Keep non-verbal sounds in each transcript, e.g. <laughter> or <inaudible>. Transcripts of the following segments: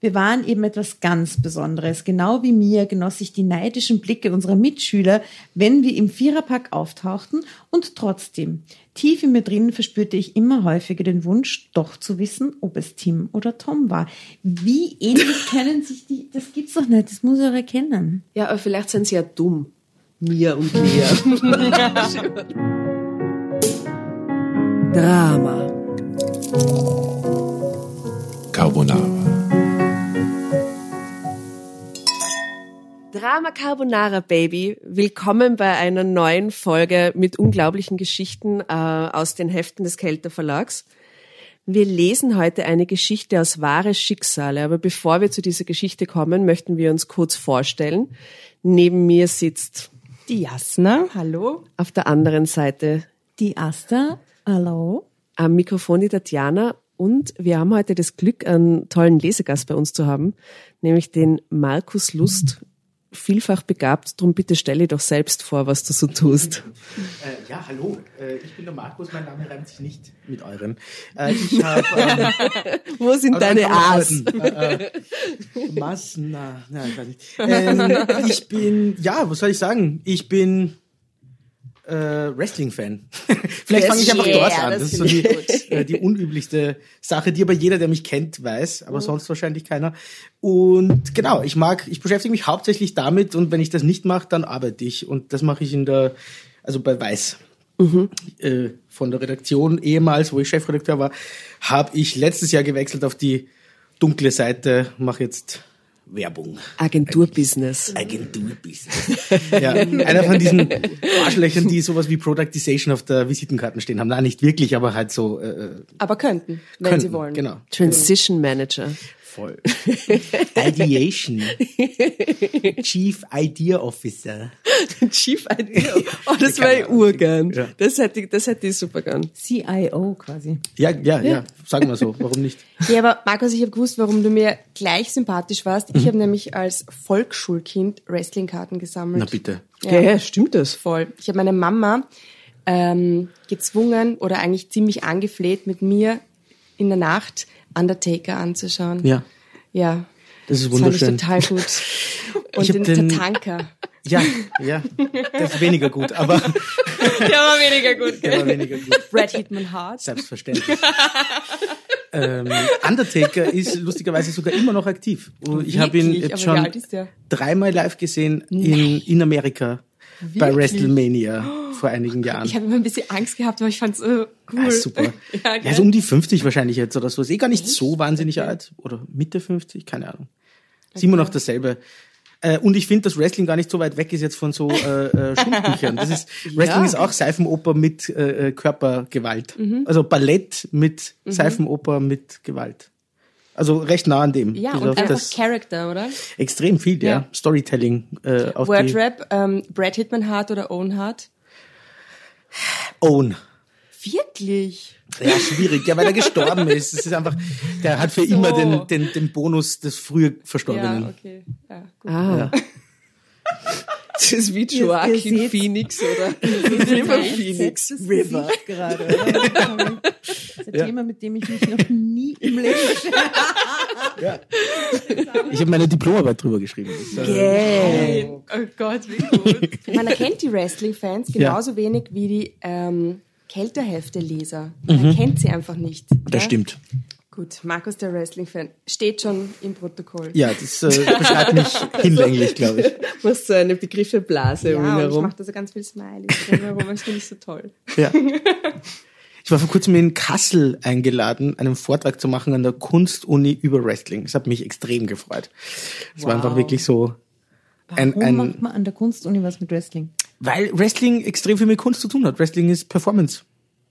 Wir waren eben etwas ganz Besonderes. Genau wie mir genoss ich die neidischen Blicke unserer Mitschüler, wenn wir im Viererpack auftauchten und trotzdem, tief in mir drin verspürte ich immer häufiger den Wunsch, doch zu wissen, ob es Tim oder Tom war. Wie ähnlich <laughs> kennen sich die, das gibt's doch nicht, das muss er erkennen. Ja, aber vielleicht sind sie ja dumm. Mir und mir. <laughs> Drama. Carbonara. Drama Carbonara Baby, willkommen bei einer neuen Folge mit unglaublichen Geschichten äh, aus den Heften des Kelter Verlags. Wir lesen heute eine Geschichte aus wahre Schicksale, aber bevor wir zu dieser Geschichte kommen, möchten wir uns kurz vorstellen. Neben mir sitzt die Jasna, hallo. Auf der anderen Seite die Asta, hallo. Am Mikrofon die Tatjana und wir haben heute das Glück, einen tollen Lesegast bei uns zu haben, nämlich den Markus Lust, vielfach begabt. Drum bitte stelle doch selbst vor, was du so tust. Äh, ja, hallo. Äh, ich bin der Markus. Mein Name reimt sich nicht mit euren. Äh, <laughs> ich hab, ähm, Wo sind deine A's? Äh, äh, Massen, na, na, ich weiß nicht. Ähm, <laughs> ich bin, ja, was soll ich sagen? Ich bin äh, Wrestling-Fan. <laughs> Vielleicht fange ich einfach Yeah, dort an. das Das ist so die, äh, die unüblichste Sache, die aber jeder, der mich kennt, weiß, aber sonst wahrscheinlich keiner. Und genau, ich mag, ich beschäftige mich hauptsächlich damit und wenn ich das nicht mache, dann arbeite ich. Und das mache ich in der, also bei Weiß. Äh, von der Redaktion ehemals, wo ich Chefredakteur war, habe ich letztes Jahr gewechselt auf die dunkle Seite, mache jetzt Werbung. Agenturbusiness. Agenturbusiness. ja, einer von diesen Arschlöchern, die sowas wie Productization auf der Visitenkarten stehen haben. Nein, nicht wirklich, aber halt so äh, Aber könnten, wenn können. sie wollen. Genau. Transition Manager. Voll. Ideation. <laughs> Chief Idea Officer. Chief Idea. Oh, das wäre ich urgern. Ja. Das hätte ich, das hätte ich super gern. CIO quasi. Ja, ja, ja. Sagen wir so. Warum nicht? Ja, aber Markus, ich habe gewusst, warum du mir gleich sympathisch warst. Mhm. Ich habe nämlich als Volksschulkind Wrestlingkarten gesammelt. Na bitte. Ja, ja stimmt das. Voll. Ich habe meine Mama ähm, gezwungen oder eigentlich ziemlich angefleht, mit mir in der Nacht Undertaker anzuschauen. Ja. Ja. Das ist Das fand wunderschön. ich total gut. <laughs> Und hab den, den- Tatanka. Ja, ja. Das ist weniger gut, aber <laughs> Der war weniger gut. der war weniger gut. Brad Hitman Hart. Selbstverständlich. ähm, Undertaker ist lustigerweise sogar immer noch aktiv. Ich habe ihn jetzt schon der? dreimal live gesehen in, in Amerika bei WrestleMania vor einigen Jahren. Ich habe immer ein bisschen Angst gehabt, aber ich fand's äh, cool. Ah, super. <laughs> ja, Ja, gell? so um die 50 wahrscheinlich jetzt oder so. Ist eh gar nicht so wahnsinnig alt. Oder Mitte 50, keine Ahnung. Ist immer noch dasselbe. Äh, und ich finde, dass Wrestling gar nicht so weit weg ist jetzt von so äh, äh, <laughs> Schulbüchern. Das ist, Wrestling ist auch Seifenoper mit äh, äh, Körpergewalt. Mhm. Also Ballett mit Seifenoper mit Gewalt. Also recht nah an dem. Ja, und einfach Character, oder? extrem viel, ja. Ja. Storytelling äh, auf Wordrap, ähm, Brad Hitman Hart oder Owen Hart? Own. Wirklich? Ja, schwierig, ja, weil er gestorben <laughs> ist. Es ist einfach, der hat für so. immer den, den, den Bonus des früher Verstorbenen. Ja, okay. Ja, gut. Ah. Das ist wie Joaquin Phoenix oder <laughs> River Phoenix. River. Gerade, oder? Das ist ein Ja. Thema, mit dem ich mich noch nie im Leben Ich habe meine Diplomarbeit drüber geschrieben. Das, äh, Oh Gott, wie gut. <laughs> Man erkennt die Wrestling-Fans genauso wenig wie die ähm, Kälterhefte-Leser. Man erkennt sie einfach nicht. Das ja? stimmt. Gut, Markus, der Wrestling-Fan, steht schon im Protokoll. Ja, das äh, beschreibt mich hinlänglich, glaube ich. <laughs> Machst so eine Begriffelblase um ihn Ja, und ich herum. mache da so ganz viel Smileys drumherum, das finde ich so toll. Ja. <laughs> Ich war vor kurzem in Kassel eingeladen, einen Vortrag zu machen an der Kunstuni über Wrestling. Das hat mich extrem gefreut. Es war einfach wirklich so ein, Warum ein macht man an der Kunstuni was mit Wrestling? weil Wrestling extrem viel mit Kunst zu tun hat. Wrestling ist Performance.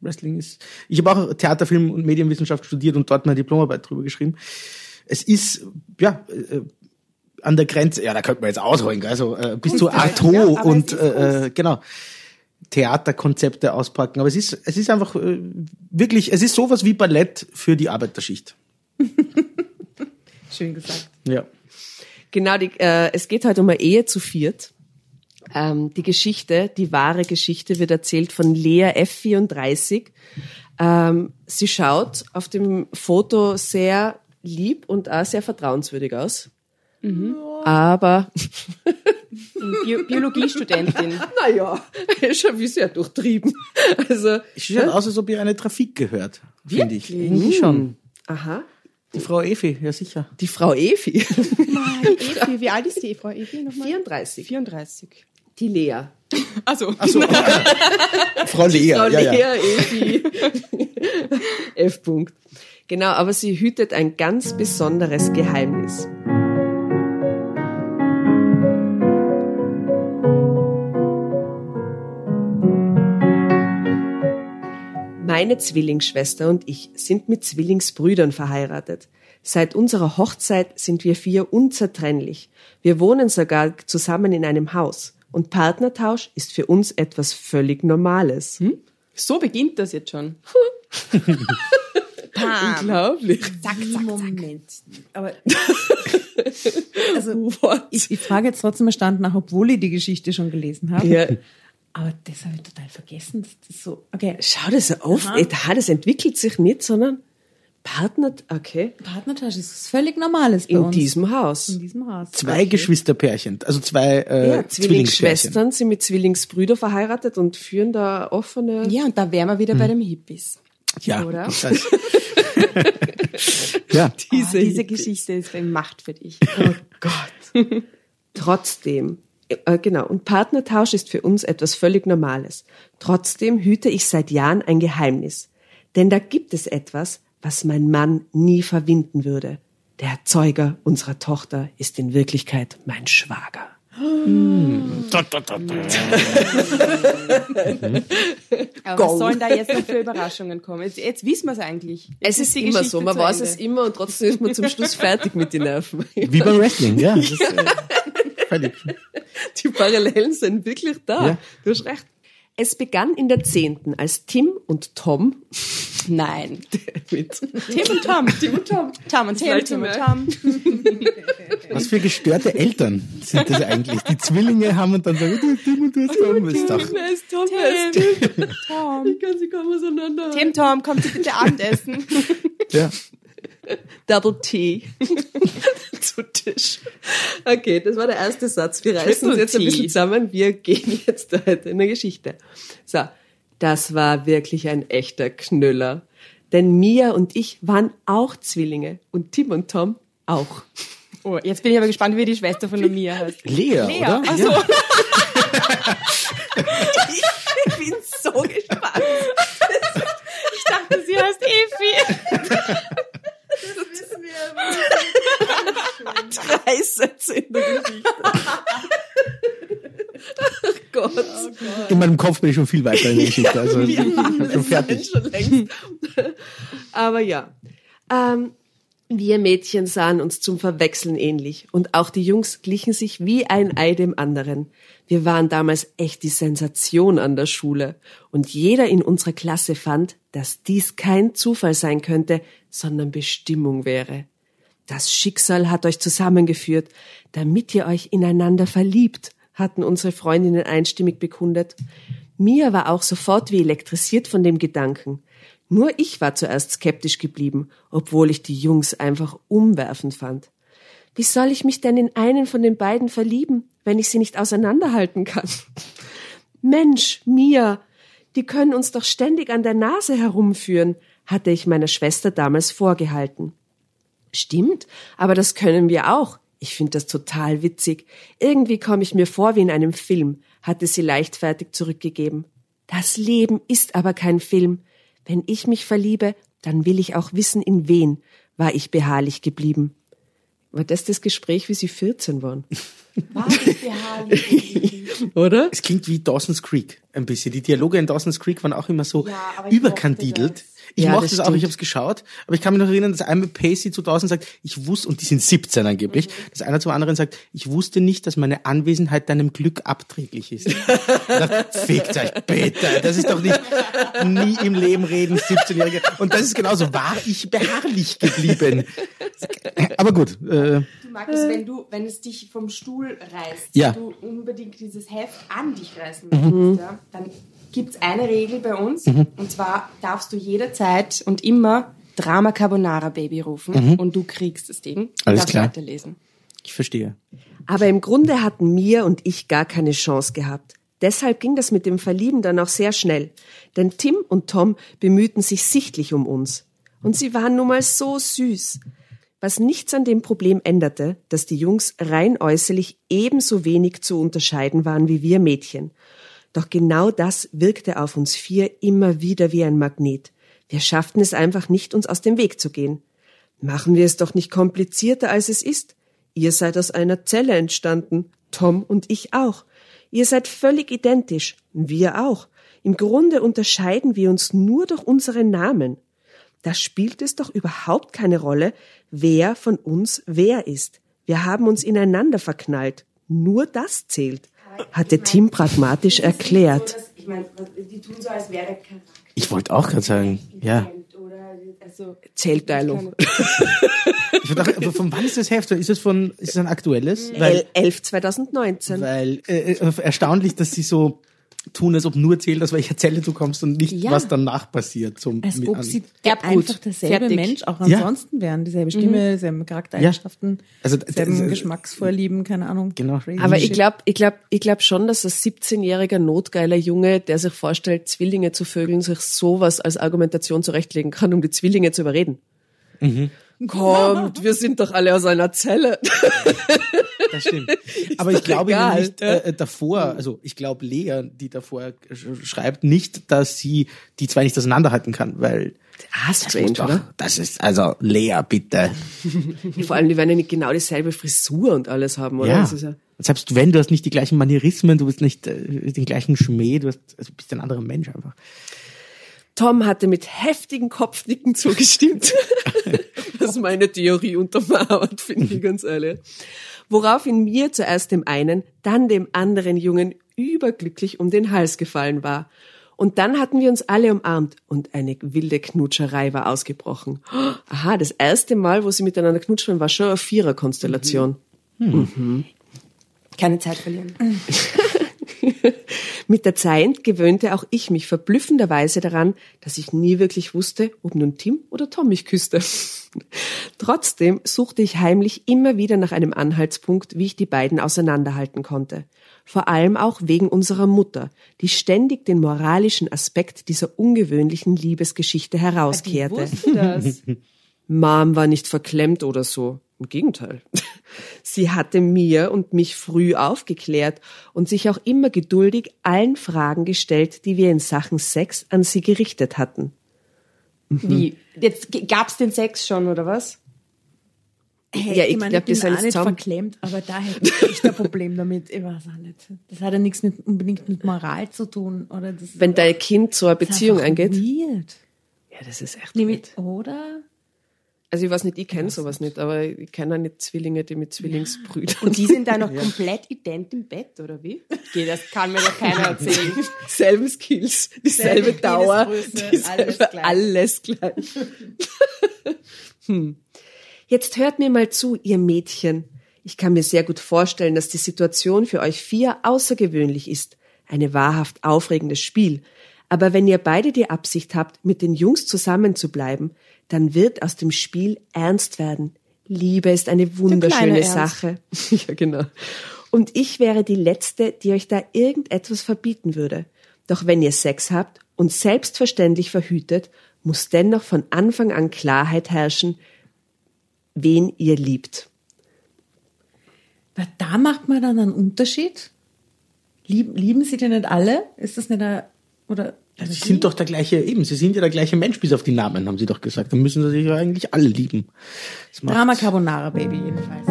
Wrestling ist. Ich habe auch Theater, Film und Medienwissenschaft studiert und dort meine Diplomarbeit drüber geschrieben. Es ist ja äh, an der Grenze. Ja, da könnte man jetzt ausholen, also äh, bis zu Kunst, Arto ja, und äh, äh, genau Theaterkonzepte auspacken. Aber es ist es ist einfach äh, wirklich es ist sowas wie Ballett für die Arbeiterschicht. <laughs> Schön gesagt. Ja. Genau, die, äh, es geht heute um eine Ehe zu viert. Ähm, die Geschichte, die wahre Geschichte wird erzählt von Lea F34. Ähm, sie schaut auf dem Foto sehr lieb und auch sehr vertrauenswürdig aus. Aber, <laughs> Bio Biologiestudentin. <laughs> naja, ist schon wie sehr durchtrieben. Also, Es schaut aus, als ob ihr eine Trafik gehört, finde ich. Irgendwie schon. aha, Die Frau Efi, ja sicher. die Frau Efi, <laughs> Evi, wie alt ist die Frau Evi nochmal? 34, 34. die Lea. Also, Achso, <laughs> Frau Lea, Frau ja, ja. Lea Efi. <laughs> F. -Punkt. Genau, aber sie hütet ein ganz besonderes Geheimnis. Meine Zwillingsschwester und ich sind mit Zwillingsbrüdern verheiratet. Seit unserer Hochzeit sind wir vier unzertrennlich. Wir wohnen sogar zusammen in einem Haus. Und Partnertausch ist für uns etwas völlig Normales. so beginnt das jetzt schon. <laughs> Unglaublich. Zack, zack, Moment. Aber <laughs> also, ich, ich frage jetzt trotzdem Stand nach, obwohl ich die Geschichte schon gelesen habe. Ja. Aber das habe ich total vergessen. Das ist so, okay. Schau das auf. Aha, das entwickelt sich nicht, sondern Partner, okay, Partnertausch ist völlig Normales bei in uns. diesem Haus. in diesem Haus. Zwei Geschwisterpärchen, also zwei äh, Ja, Zwillingsschwestern. Sind mit Zwillingsbrüdern verheiratet und führen da offene. Ja, und da wären wir wieder bei den Hippies. Ja, Oder? das heißt, <laughs> ja. Diese, oh, diese. Geschichte ist eine Macht für dich. Oh <laughs> Gott. Trotzdem, äh, genau, und Partnertausch ist für uns etwas völlig Normales. Trotzdem hüte ich seit Jahren ein Geheimnis. Denn da gibt es etwas, was mein Mann nie verwinden würde. Der Erzeuger unserer Tochter ist in Wirklichkeit mein Schwager. <laughs> Aber was sollen da jetzt noch für Überraschungen kommen? Jetzt, jetzt wissen wir es eigentlich. Es Jetzt ist die immer so, man weiß Ende. es immer und trotzdem ist man zum Schluss fertig mit den Nerven. Wie beim Wrestling, ja. <laughs> Das ist, äh, völlig. Die Parallelen sind wirklich da. Ja. Du hast recht. Es begann in der Zehnten, als Tim und Tom Nein. <laughs> mit Tim und Tom. <laughs> Tim und Tom. Tom und Tim, Tim und. Tom. <laughs> Was für gestörte Eltern sind das eigentlich? Die Zwillinge haben und dann sagen, du, Tim und du hast Tom, ist Tom? Ist Tim? Tom. Ich kann sie kaum auseinander. Tim, Tom, kommt Sie bitte Abendessen. Ja. Double T zu Tisch. Okay, das war der erste Satz. Wir reißen uns jetzt ein bisschen zusammen. Wir gehen jetzt heute in eine Geschichte. So, das war wirklich ein echter Knüller. Denn Mia und ich waren auch Zwillinge und Tim und Tom auch. Oh, jetzt bin ich aber gespannt, wie die Schwester von der Mia heißt. Lea, Lea. oder? Ach so. Ja. Ich bin so gespannt. Ich dachte, sie heißt Evi. Drei Sätze in der Geschichte. Ach Gott. In meinem Kopf bin ich schon viel weiter in der <laughs> Geschichte. Also ich bin schon fertig. Schon längst. <laughs> Aber ja. Ähm, wir Mädchen sahen uns zum Verwechseln ähnlich und auch die Jungs glichen sich wie ein Ei dem anderen. Wir waren damals echt die Sensation an der Schule und jeder in unserer Klasse fand, dass dies kein Zufall sein könnte, sondern Bestimmung wäre. Das Schicksal hat euch zusammengeführt, damit ihr euch ineinander verliebt, hatten unsere Freundinnen einstimmig bekundet. Mia war auch sofort wie elektrisiert von dem Gedanken. Nur ich war zuerst skeptisch geblieben, obwohl ich die Jungs einfach umwerfend fand. Wie soll ich mich denn in einen von den beiden verlieben, wenn ich sie nicht auseinanderhalten kann? Mensch, Mia, die können uns doch ständig an der Nase herumführen, hatte ich meiner Schwester damals vorgehalten. Stimmt, aber das können wir auch. Ich finde das total witzig. Irgendwie komme ich mir vor wie in einem Film, hatte sie leichtfertig zurückgegeben. Das Leben ist aber kein Film. Wenn ich mich verliebe, dann will ich auch wissen, in wen, war ich beharrlich geblieben. War das das Gespräch, wie sie 14 waren? <laughs> <laughs> Oder? Es klingt wie Dawson's Creek ein bisschen. Die Dialoge in Dawson's Creek waren auch immer so Ja, ich überkandidelt. Ich Ja, mochte das es auch, ich habe es geschaut, aber ich kann mich noch erinnern, dass einmal Pacey zu Dawson sagt, ich wusste, und die sind 17 angeblich, Mhm. dass einer zum anderen sagt, ich wusste nicht, dass meine Anwesenheit deinem Glück abträglich ist. Dachte, <laughs> Fickt euch bitte, das ist doch nicht nie im Leben reden, 17-Jährige. Und das ist genauso, war ich beharrlich geblieben. Aber gut, äh, Du magst es, wenn du, wenn es dich vom Stuhl reißt, Ja. du unbedingt dieses Heft an dich reißen möchtest, ja, dann gibt's eine Regel bei uns, und zwar darfst du jederzeit und immer Drama Carbonara Baby rufen und du kriegst das Ding. Mhm. Alles Darfst klar. weiterlesen. Ich verstehe. Aber im Grunde hatten Mia und ich gar keine Chance gehabt. Deshalb ging das mit dem Verlieben dann auch sehr schnell. Denn Tim und Tom bemühten sich sichtlich um uns. Und sie waren nun mal so süß. Was nichts an dem Problem änderte, dass die Jungs rein äußerlich ebenso wenig zu unterscheiden waren wie wir Mädchen. Doch genau das wirkte auf uns vier immer wieder wie ein Magnet. Wir schafften es einfach nicht, uns aus dem Weg zu gehen. Machen wir es doch nicht komplizierter, als es ist. Ihr seid aus einer Zelle entstanden, Tom und ich auch. Ihr seid völlig identisch, wir auch. Im Grunde unterscheiden wir uns nur durch unsere Namen. Da spielt es doch überhaupt keine Rolle, wer von uns wer ist. Wir haben uns ineinander verknallt. Nur das zählt, hatte Tim pragmatisch erklärt. Ich meine, die tun so, als wäre der Charakter. Ich wollte auch gerade sagen, ja. Oder, Zählteilung. Ich dachte, aber von wann ist das Heft? Ist es von, ist es ein aktuelles? Weil, 11 2019. weil äh, äh, erstaunlich, dass sie so tun, als ob nur zählt, aus welcher Zelle du kommst und nicht, Ja. was danach passiert. Zum, Als mit ob an- sie Erbgut. einfach derselbe Fertig. Mensch auch Ja. ansonsten wären. Dieselbe Stimme, dieselben Charaktereigenschaften, Also, d- dieselben Geschmacksvorlieben, keine Ahnung. Genau. Crazy Aber ich glaube, ich glaube, ich glaube schon, dass ein 17-jähriger notgeiler Junge, der sich vorstellt, Zwillinge zu vögeln, sich sowas als Argumentation zurechtlegen kann, um die Zwillinge zu überreden. Kommt, wir sind doch alle aus einer Zelle. <laughs> Das stimmt. <laughs> Aber ich glaube egal, nicht äh, davor, also ich glaube Lea, die davor sch- schreibt, nicht, dass sie die zwei nicht auseinanderhalten kann, weil Ah, das, strange, muss doch, das ist also Lea, bitte. Vor allem, die werden ja nicht genau dieselbe Frisur und alles haben, oder? Ja. Das ja selbst wenn du hast nicht die gleichen Manierismen, du bist nicht äh, den gleichen Schmäh, du hast, also bist ein anderer Mensch einfach. Tom hatte mit heftigen Kopfnicken zugestimmt, <laughs> was meine Theorie untermauert, finde ich ganz ehrlich. Woraufhin mir zuerst dem einen, dann dem anderen Jungen überglücklich um den Hals gefallen war. Und dann hatten wir uns alle umarmt und eine wilde Knutscherei war ausgebrochen. Aha, das erste Mal, wo sie miteinander knutschen, war schon eine Viererkonstellation. keine Zeit verlieren. <laughs> Mit der Zeit gewöhnte auch ich mich verblüffenderweise daran, dass ich nie wirklich wusste, ob nun Tim oder Tom mich küsste. Trotzdem suchte ich heimlich immer wieder nach einem Anhaltspunkt, wie ich die beiden auseinanderhalten konnte. Vor allem auch wegen unserer Mutter, die ständig den moralischen Aspekt dieser ungewöhnlichen Liebesgeschichte herauskehrte. wusste das. <laughs> Mom war nicht verklemmt oder so. Im Gegenteil. Sie hatte mir und mich früh aufgeklärt und sich auch immer geduldig allen Fragen gestellt, die wir in Sachen Sex an sie gerichtet hatten. Wie? Jetzt gab's den Sex schon, oder was? Hey, Ja, ich meine, glaub, bin das sind auch nicht zusammen. verklemmt, aber da hätte ich echt ein Problem damit. Ich weiß auch nicht. Das hat ja nichts mit, unbedingt mit Moral zu tun. Oder das Wenn dein Kind so eine Beziehung eingeht. Weird. Ja, das ist echt Nämlich, weird. oder? Also ich weiß nicht, ich kenne sowas nicht, aber ich kenne auch nicht Zwillinge, die mit Zwillingsbrüdern. Und die sind da noch <laughs> komplett ident im Bett, oder wie? Okay, das kann mir doch keiner erzählen. <laughs> Selben Skills, dieselbe Selbe Dauer, dieselbe, alles gleich. alles gleich. <laughs> hm. Jetzt hört mir mal zu, ihr Mädchen. Ich kann mir sehr gut vorstellen, dass die Situation für euch vier außergewöhnlich ist. Eine wahrhaft aufregendes Spiel. Aber wenn ihr beide die Absicht habt, mit den Jungs zusammen zu bleiben, dann wird aus dem Spiel ernst werden. Liebe ist eine wunderschöne. Sache. <laughs> ja, genau. Und ich wäre die Letzte, die euch da irgendetwas verbieten würde. Doch wenn ihr Sex habt und selbstverständlich verhütet, muss dennoch von Anfang an Klarheit herrschen, wen ihr liebt. Weil da macht man dann einen Unterschied. Lieb, lieben sie denn nicht alle? Ist das nicht ein, oder? Sie sind doch der gleiche, eben, sie sind ja der gleiche Mensch, bis auf die Namen, haben sie doch gesagt. Dann müssen sie sich ja eigentlich alle lieben. Drama Carbonara Baby jedenfalls.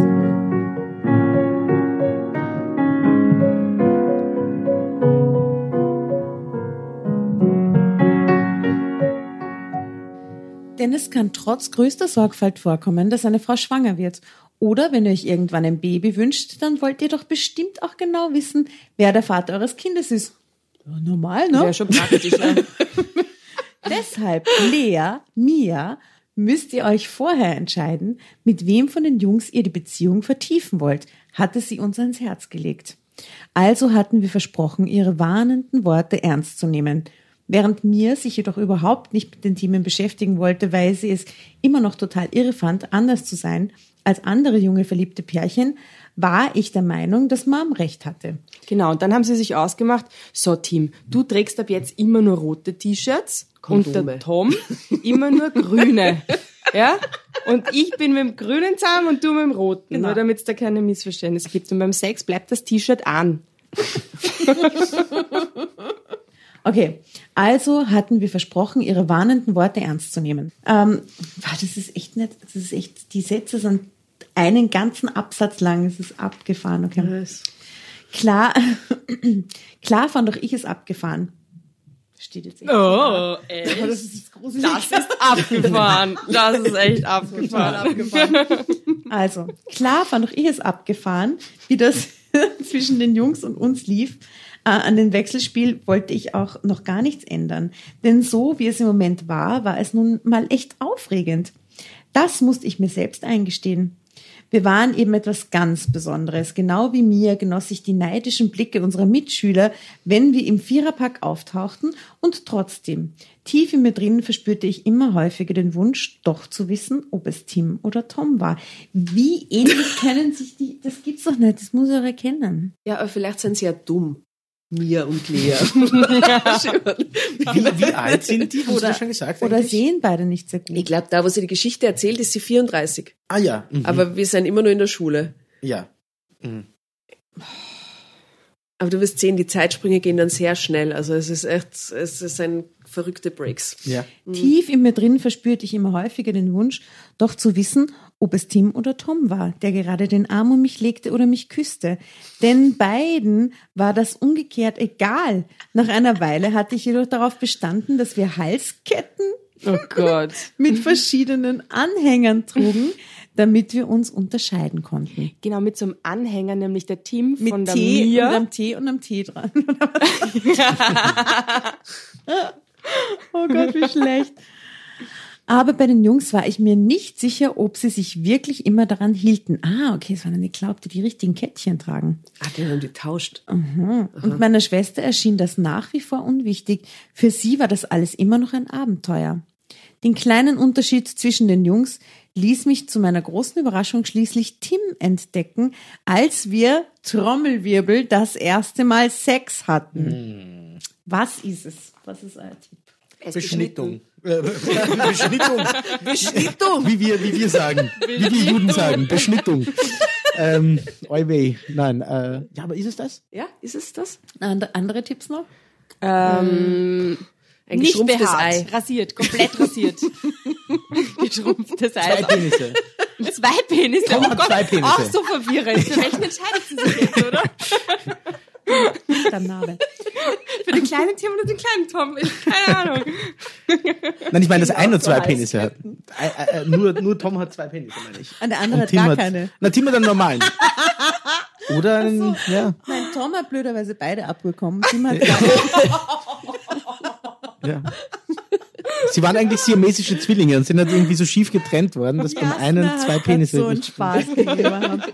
Denn es kann trotz größter Sorgfalt vorkommen, dass eine Frau schwanger wird. Oder wenn ihr euch irgendwann ein Baby wünscht, dann wollt ihr doch bestimmt auch genau wissen, wer der Vater eures Kindes ist. Ja, normal, ne? Wäre schon praktisch, ja. <laughs> Deshalb, Lea, Mia, müsst ihr euch vorher entscheiden, mit wem von den Jungs ihr die Beziehung vertiefen wollt, hatte sie uns ans Herz gelegt. Also hatten wir versprochen, ihre warnenden Worte ernst zu nehmen. Während mir sich jedoch überhaupt nicht mit den Themen beschäftigen wollte, weil sie es immer noch total irre fand, anders zu sein als andere junge verliebte Pärchen, war ich der Meinung, dass Mom recht hatte. Genau, und dann haben sie sich ausgemacht, so Tim, du trägst ab jetzt immer nur rote T-Shirts und der Tom immer nur grüne. ja? Und ich bin mit dem grünen zusammen und du mit dem roten, Genau. nur damit es da keine Missverständnisse gibt. Und beim Sex bleibt das T-Shirt an. Okay, also hatten wir versprochen, ihre warnenden Worte ernst zu nehmen. Ähm, das ist echt nicht, das ist echt, die Sätze sind einen ganzen Absatz lang, es ist abgefahren, okay. Klar, <clears throat> klar fand doch ich es abgefahren. Steht jetzt echt. Oh, Aber das ist gruselig. Das ist abgefahren. Das ist echt abgefahren. Also, klar fand doch ich es abgefahren, wie das <laughs> zwischen den Jungs und uns lief. Äh, an dem Wechselspiel wollte ich auch noch gar nichts ändern. Denn so wie es im Moment war, war es nun mal echt aufregend. Das musste ich mir selbst eingestehen. Wir waren eben etwas ganz Besonderes. Genau wie mir genoss ich die neidischen Blicke unserer Mitschüler, wenn wir im Viererpack auftauchten und trotzdem, tief in mir drin verspürte ich immer häufiger den Wunsch, doch zu wissen, ob es Tim oder Tom war. Wie ähnlich <laughs> können sich die, das gibt's doch nicht, das muss ich auch erkennen. Ja, aber vielleicht sind sie ja dumm. Mia und Lea. <laughs> Wie, wie <laughs> alt sind die? Haben Sie das schon gesagt? Oder eigentlich? sehen beide nicht sehr ich gut. glaube, da, wo sie die Geschichte erzählt, ist sie 34. Ah ja. Mhm. Aber wir sind immer nur in der Schule. ja. Aber du wirst sehen, die Zeitsprünge gehen dann sehr schnell. Also es ist echt, es ist ein verrückte Breaks. Ja. Tief in mir drin verspürte ich immer häufiger den Wunsch, doch zu wissen, ob es Tim oder Tom war, der gerade den Arm um mich legte oder mich küsste. Denn beiden war das umgekehrt egal. Nach einer Weile hatte ich jedoch darauf bestanden, dass wir Halsketten Oh Gott. <laughs> mit verschiedenen Anhängern trugen, damit wir uns unterscheiden konnten. Genau, mit so einem Anhänger, nämlich der Tim Mit von der T und Mia. am T und am T dran. <laughs> <laughs> oh Gott, wie schlecht. Aber bei den Jungs war ich mir nicht sicher, ob sie sich wirklich immer daran hielten. Ah, okay, es waren eine Glaubte, die richtigen Kettchen tragen. Ah, die haben die tauscht. Und meiner Schwester erschien das nach wie vor unwichtig. Für sie war das alles immer noch ein Abenteuer. Den kleinen Unterschied zwischen den Jungs ließ mich zu meiner großen Überraschung schließlich Tim entdecken, als wir Trommelwirbel das erste Mal Sex hatten. Was ist es? Was ist euer Tipp? Beschnittung. <laughs> Beschnittung. Beschnittung. Wie wir, wie wir sagen. Wie wir Juden sagen. Beschnittung. ähm. Nein, äh, ja, aber ist es das? Ja, ist es das? And andere Tipps noch? Ein Nicht geschrumpftes behaart, Ei. rasiert, komplett rasiert. <laughs> Geschrumpftes Ei. Zwei Penisse. Zwei Penisse. Tom oh Gott, zwei Penisse. auch so verwirrend. Für welchen entscheidet sie sich jetzt, oder? <laughs> <laughs> Name. Für den kleinen Tim oder den kleinen Tom? Ich, keine Ahnung. Nein, ich meine, dass einer zwei so Penisse hat. Äh, äh, nur, nur Tom hat zwei Penisse, meine ich. Und der andere Und hat Tim gar hat, keine. Na, Tim hat einen normalen. <laughs> Oder einen, ja, Nein, Tom hat blöderweise beide abbekommen. Tim hat ja. Sie waren eigentlich siamesische Zwillinge und sind halt irgendwie so schief getrennt worden, dass beim einen zwei hat Penisse so einen Spaß gegeben haben. <laughs>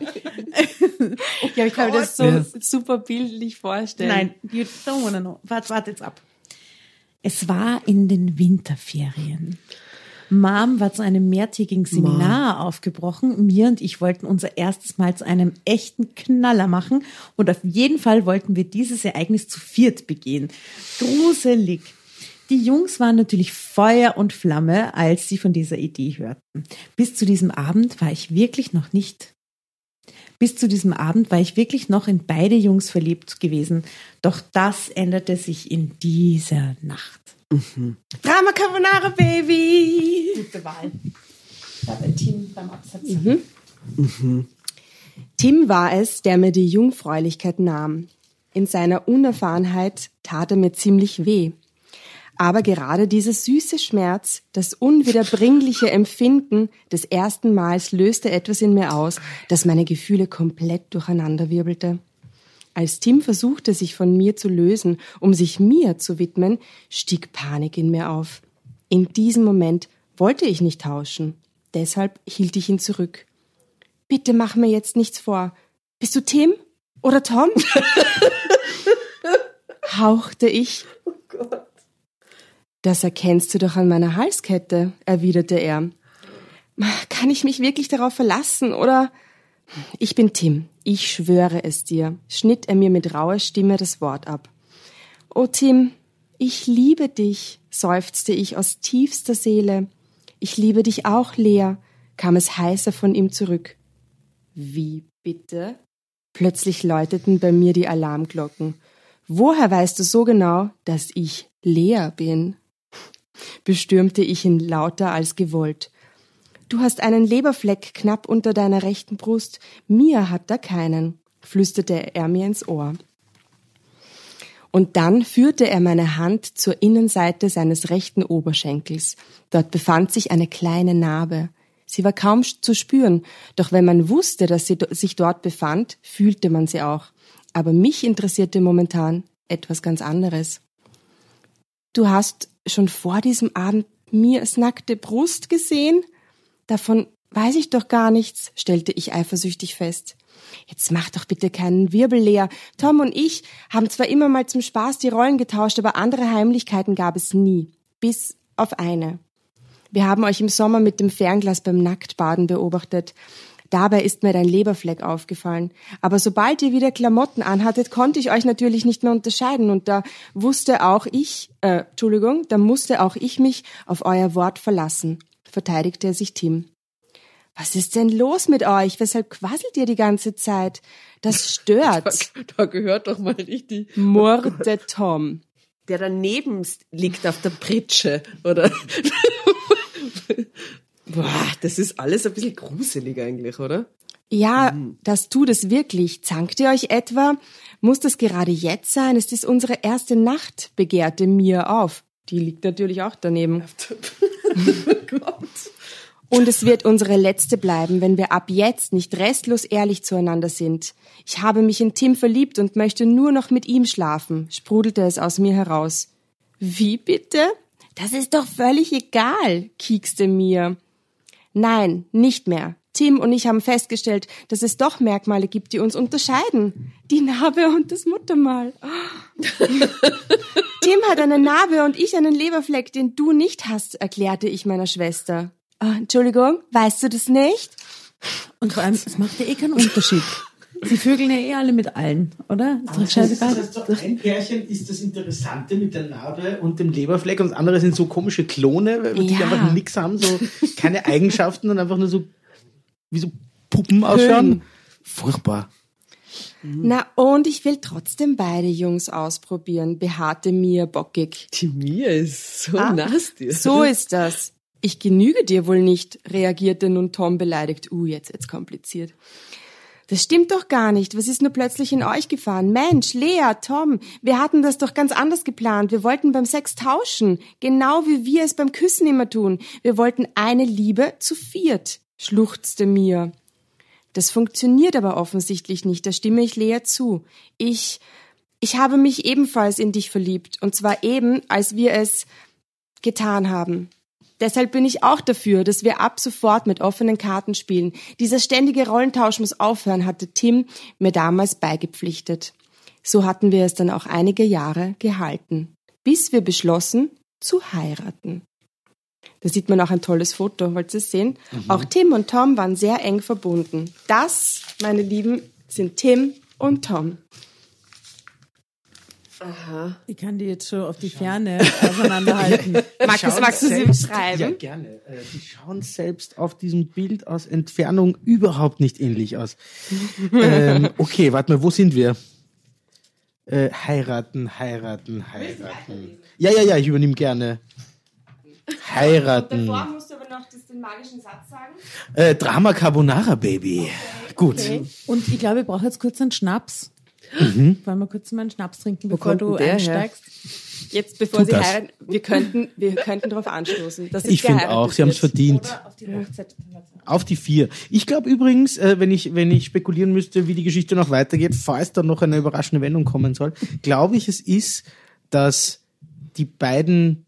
Ja, ich kann mir das so Ja. super bildlich vorstellen. Nein, you don't wanna know. Warte, warte jetzt ab. Es war in den Winterferien. Mom war zu einem mehrtägigen Seminar aufgebrochen. Mir und ich wollten unser erstes Mal zu einem echten Knaller machen und auf jeden Fall wollten wir dieses Ereignis zu viert begehen. Gruselig. Die Jungs waren natürlich Feuer und Flamme, als sie von dieser Idee hörten. Bis zu diesem Abend war ich wirklich noch nicht bis zu diesem Abend war ich wirklich noch in beide Jungs verliebt gewesen. Doch das änderte sich in dieser Nacht. Drama Carbonara Baby. Gute Wahl. Da bei Team beim Absatz. Tim war es, der mir die Jungfräulichkeit nahm. In seiner Unerfahrenheit tat er mir ziemlich weh. Aber gerade dieser süße Schmerz, das unwiederbringliche Empfinden des ersten Mals löste etwas in mir aus, das meine Gefühle komplett durcheinanderwirbelte. Als Tim versuchte, sich von mir zu lösen, um sich mir zu widmen, stieg Panik in mir auf. In diesem Moment wollte ich nicht tauschen. Deshalb hielt ich ihn zurück. Bitte mach mir jetzt nichts vor. Bist du Tim oder Tom? <laughs> hauchte ich. Das erkennst du doch an meiner Halskette, erwiderte er. Kann ich mich wirklich darauf verlassen, oder? Ich bin Tim, ich schwöre es dir, schnitt er mir mit rauer Stimme das Wort ab. Oh Tim, ich liebe dich, seufzte ich aus tiefster Seele. Ich liebe dich auch, Lea, kam es heißer von ihm zurück. Wie bitte? Plötzlich läuteten bei mir die Alarmglocken. Woher weißt du so genau, dass ich Lea bin? Bestürmte ich ihn lauter als gewollt. Du hast einen Leberfleck knapp unter deiner rechten Brust, mir hat er keinen, flüsterte er mir ins Ohr. Und dann führte er meine Hand zur Innenseite seines rechten Oberschenkels. Dort befand sich eine kleine Narbe. Sie war kaum zu spüren, doch wenn man wusste, dass sie sich dort befand, fühlte man sie auch. Aber mich interessierte momentan etwas ganz anderes. Du hast schon vor diesem Abend Mirs nackte Brust gesehen? Davon weiß ich doch gar nichts, stellte ich eifersüchtig fest. Jetzt mach doch bitte keinen Wirbel leer. Tom und ich haben zwar immer mal zum Spaß die Rollen getauscht, aber andere Heimlichkeiten gab es nie. Bis auf eine. Wir haben euch im Sommer mit dem Fernglas beim Nacktbaden beobachtet. Dabei ist mir dein Leberfleck aufgefallen. Aber sobald ihr wieder Klamotten anhattet, konnte ich euch natürlich nicht mehr unterscheiden. Und da wusste auch ich, äh, Entschuldigung, da musste auch ich mich auf euer Wort verlassen, verteidigte er sich Tim. Was ist denn los mit euch? Weshalb quasselt ihr die ganze Zeit? Das <laughs> stört. Da, da gehört doch mal richtig. Morde Tom. Der daneben liegt auf der Pritsche, oder? <laughs> Boah, das ist alles ein bisschen gruselig eigentlich, oder? Ja, mhm. das tut es wirklich. Zankt ihr euch etwa? Muss das gerade jetzt sein? Es ist unsere erste Nacht, begehrte mir auf. Die liegt natürlich auch daneben. <laughs> oh. Und es wird unsere letzte bleiben, wenn wir ab jetzt nicht restlos ehrlich zueinander sind. Ich habe mich in Tim verliebt und möchte nur noch mit ihm schlafen, sprudelte es aus mir heraus. Wie bitte? Das ist doch völlig egal, kiekste mir. Nein, nicht mehr. Tim und ich haben festgestellt, dass es doch Merkmale gibt, die uns unterscheiden. Die Narbe <laughs> und das Muttermal. <laughs> Tim hat eine Narbe und ich einen Leberfleck, den du nicht hast, erklärte ich meiner Schwester. Oh, Entschuldigung, weißt du das nicht? Und vor allem, es macht ja eh keinen Unterschied. <laughs> Sie vögeln ja eh alle mit allen, oder? Ist doch scheißegal. Das heißt, ein Pärchen ist das Interessante mit der Narbe und dem Leberfleck und das andere sind so komische Klone, die ja. einfach nichts haben, so keine <laughs> Eigenschaften und einfach nur so wie so Puppen ausschauen. Furchtbar. Na, und ich will trotzdem beide Jungs ausprobieren, beharrte Mia bockig. Die Mia ist so ah, nasty. So ist das. Ich genüge dir wohl nicht, reagierte nun Tom beleidigt. Uh, jetzt jetzt kompliziert. Das stimmt doch gar nicht. Was ist nur plötzlich in euch gefahren? Mensch, Lea, Tom, wir hatten das doch ganz anders geplant. Wir wollten beim Sex tauschen. Genau wie wir es beim Küssen immer tun. Wir wollten eine Liebe zu viert, schluchzte mir. Das funktioniert aber offensichtlich nicht, da stimme ich Lea zu. Ich, ich habe mich ebenfalls in dich verliebt. Und zwar eben, als wir es getan haben. Deshalb bin ich auch dafür, dass wir ab sofort mit offenen Karten spielen. Dieser ständige Rollentausch muss aufhören, hatte Tim mir damals beigepflichtet. So hatten wir es dann auch einige Jahre gehalten, bis wir beschlossen zu heiraten. Da sieht man auch ein tolles Foto, wollt ihr es sehen? Mhm. Auch Tim und Tom waren sehr eng verbunden. Das, meine Lieben, sind Tim und Tom. Aha. Ich kann die jetzt schon auf die Ferne auseinanderhalten. <laughs> Markus, magst du sie beschreiben? Ja, gerne. Äh, die schauen selbst auf diesem Bild aus Entfernung überhaupt nicht ähnlich aus. ähm, <laughs> okay, warte mal, wo sind wir? Äh, heiraten, heiraten, heiraten. Ja, ja, ja, ich übernehme gerne. Heiraten. Davor musst du aber noch das, den magischen Satz sagen. Äh, Drama Carbonara, Baby. Okay. Gut. Okay. Und ich glaube, ich brauche jetzt kurz einen Schnaps. Mhm. Wollen wir kurz mal einen Schnaps trinken, bevor du einsteigst? Her? Jetzt, bevor Tut Sie das. heiraten, wir könnten, wir könnten darauf anstoßen. Dass ich finde auch, Sie haben es verdient. auf die Hochzeit. Auf die vier. Ich glaube übrigens, äh, wenn ich wenn ich spekulieren müsste, wie die Geschichte noch weitergeht, falls da noch eine überraschende Wendung kommen soll, glaube ich, es ist, dass die beiden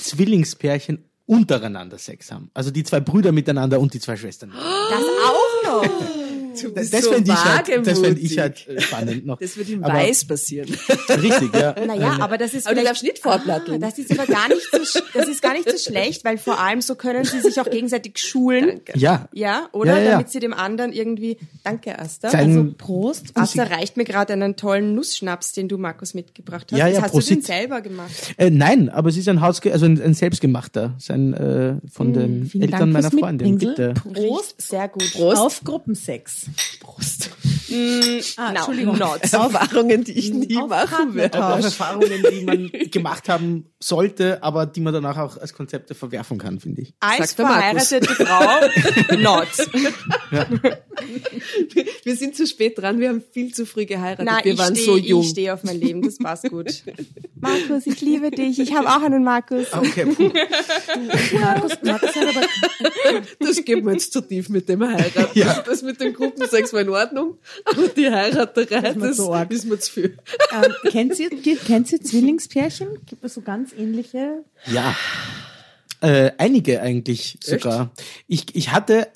Zwillingspärchen untereinander Sex haben. Also die zwei Brüder miteinander und die zwei Schwestern. Das auch noch. Du Das, bist so fände ich, halt, das fänd ich halt äh, spannend noch. <laughs> Das wird in Aber- Weiß passieren. <laughs> Richtig, ja. Naja, aber das ist Aber du vielleicht- darfst nicht vorplatteln. Ah, das ist aber gar nicht so, das ist gar nicht so schlecht, weil vor allem so können sie sich auch gegenseitig schulen. Ja. Ja, oder? Ja, ja, ja. Damit sie dem anderen irgendwie, danke Asta. Sein- Also, Prost. Asta reicht mir gerade einen tollen Nussschnaps, den du Markus mitgebracht hast. Ja, ja, das hast du den selber gemacht. Äh, nein, aber es ist ein Hausge also ein, ein selbstgemachter, sein äh, von den vielen Eltern Dank meiner Freundin. Bitte. Prost. Sehr gut. Prost. Auf Gruppensex. Brust. Prost. Ah, No, Entschuldigung. not. <laughs> Erfahrungen, die ich nie Auf machen werde. Partnertausch. Erfahrungen, die man <laughs> gemacht haben sollte, aber die man danach auch als Konzepte verwerfen kann, finde ich. Als verheiratete Frau, <laughs> not. Wir sind zu spät dran, wir haben viel zu früh geheiratet. Nein, wir ich waren stehe so jung. ich steh auf mein Leben, das passt gut. Markus, ich liebe dich. Ich habe auch einen Markus. Okay, puh. Markus, Markus hat aber Das geht mir jetzt zu tief mit dem Heiraten. Ja. Das mit dem Gruppensex war in Ordnung, aber die Heiraterei, mir das so arg. ist mir zu viel. Ähm, kennt, ihr, kennt ihr Zwillingspärchen? Gibt es so ganz ähnliche? Ja. Äh, einige eigentlich sogar. Ich, ich hatte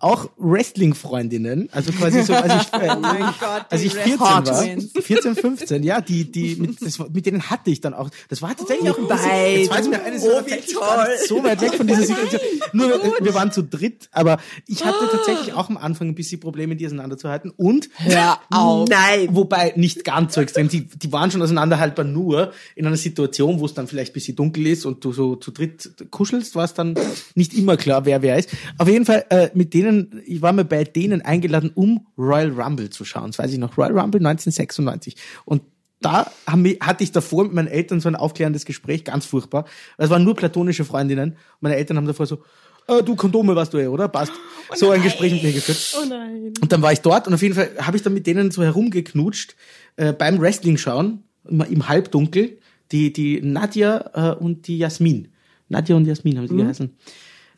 auch Wrestling-Freundinnen, also quasi so, als ich, <laughs> äh, Gott, als ich 14 Hot war, Twins. 14, 15, ja, die, die, mit, das, mit denen hatte ich dann auch, das war tatsächlich auch ein bisschen, jetzt fällt's mir ein, es war Oh, wie nicht so weit weg von dieser Situation. Nur, äh, wir waren zu dritt, aber ich hatte tatsächlich auch am Anfang ein bisschen Probleme, die auseinanderzuhalten und, Hör auf. Nein. Wobei nicht ganz so extrem. Die, die waren schon auseinanderhaltbar nur in einer Situation, wo es dann vielleicht ein bisschen dunkel ist und du so zu dritt kuschelst, war es dann nicht immer klar, wer wer ist. Auf jeden Fall äh, mit denen, ich war mir bei denen eingeladen, um Royal Rumble zu schauen. Das weiß ich noch, Royal Rumble 1996. Und da haben hatte ich davor mit meinen Eltern so ein aufklärendes Gespräch, ganz furchtbar. Es waren nur platonische Freundinnen. Meine Eltern haben davor so, äh, du Kondome warst du eh, oder? Passt. so ein Gespräch mit mir geführt. Oh nein. Und dann war ich dort und auf jeden Fall habe ich dann mit denen so herumgeknutscht äh, beim Wrestling schauen, immer im Halbdunkel, die, die Nadja äh, und die Jasmin. Nadja und Jasmin haben sie geheißen.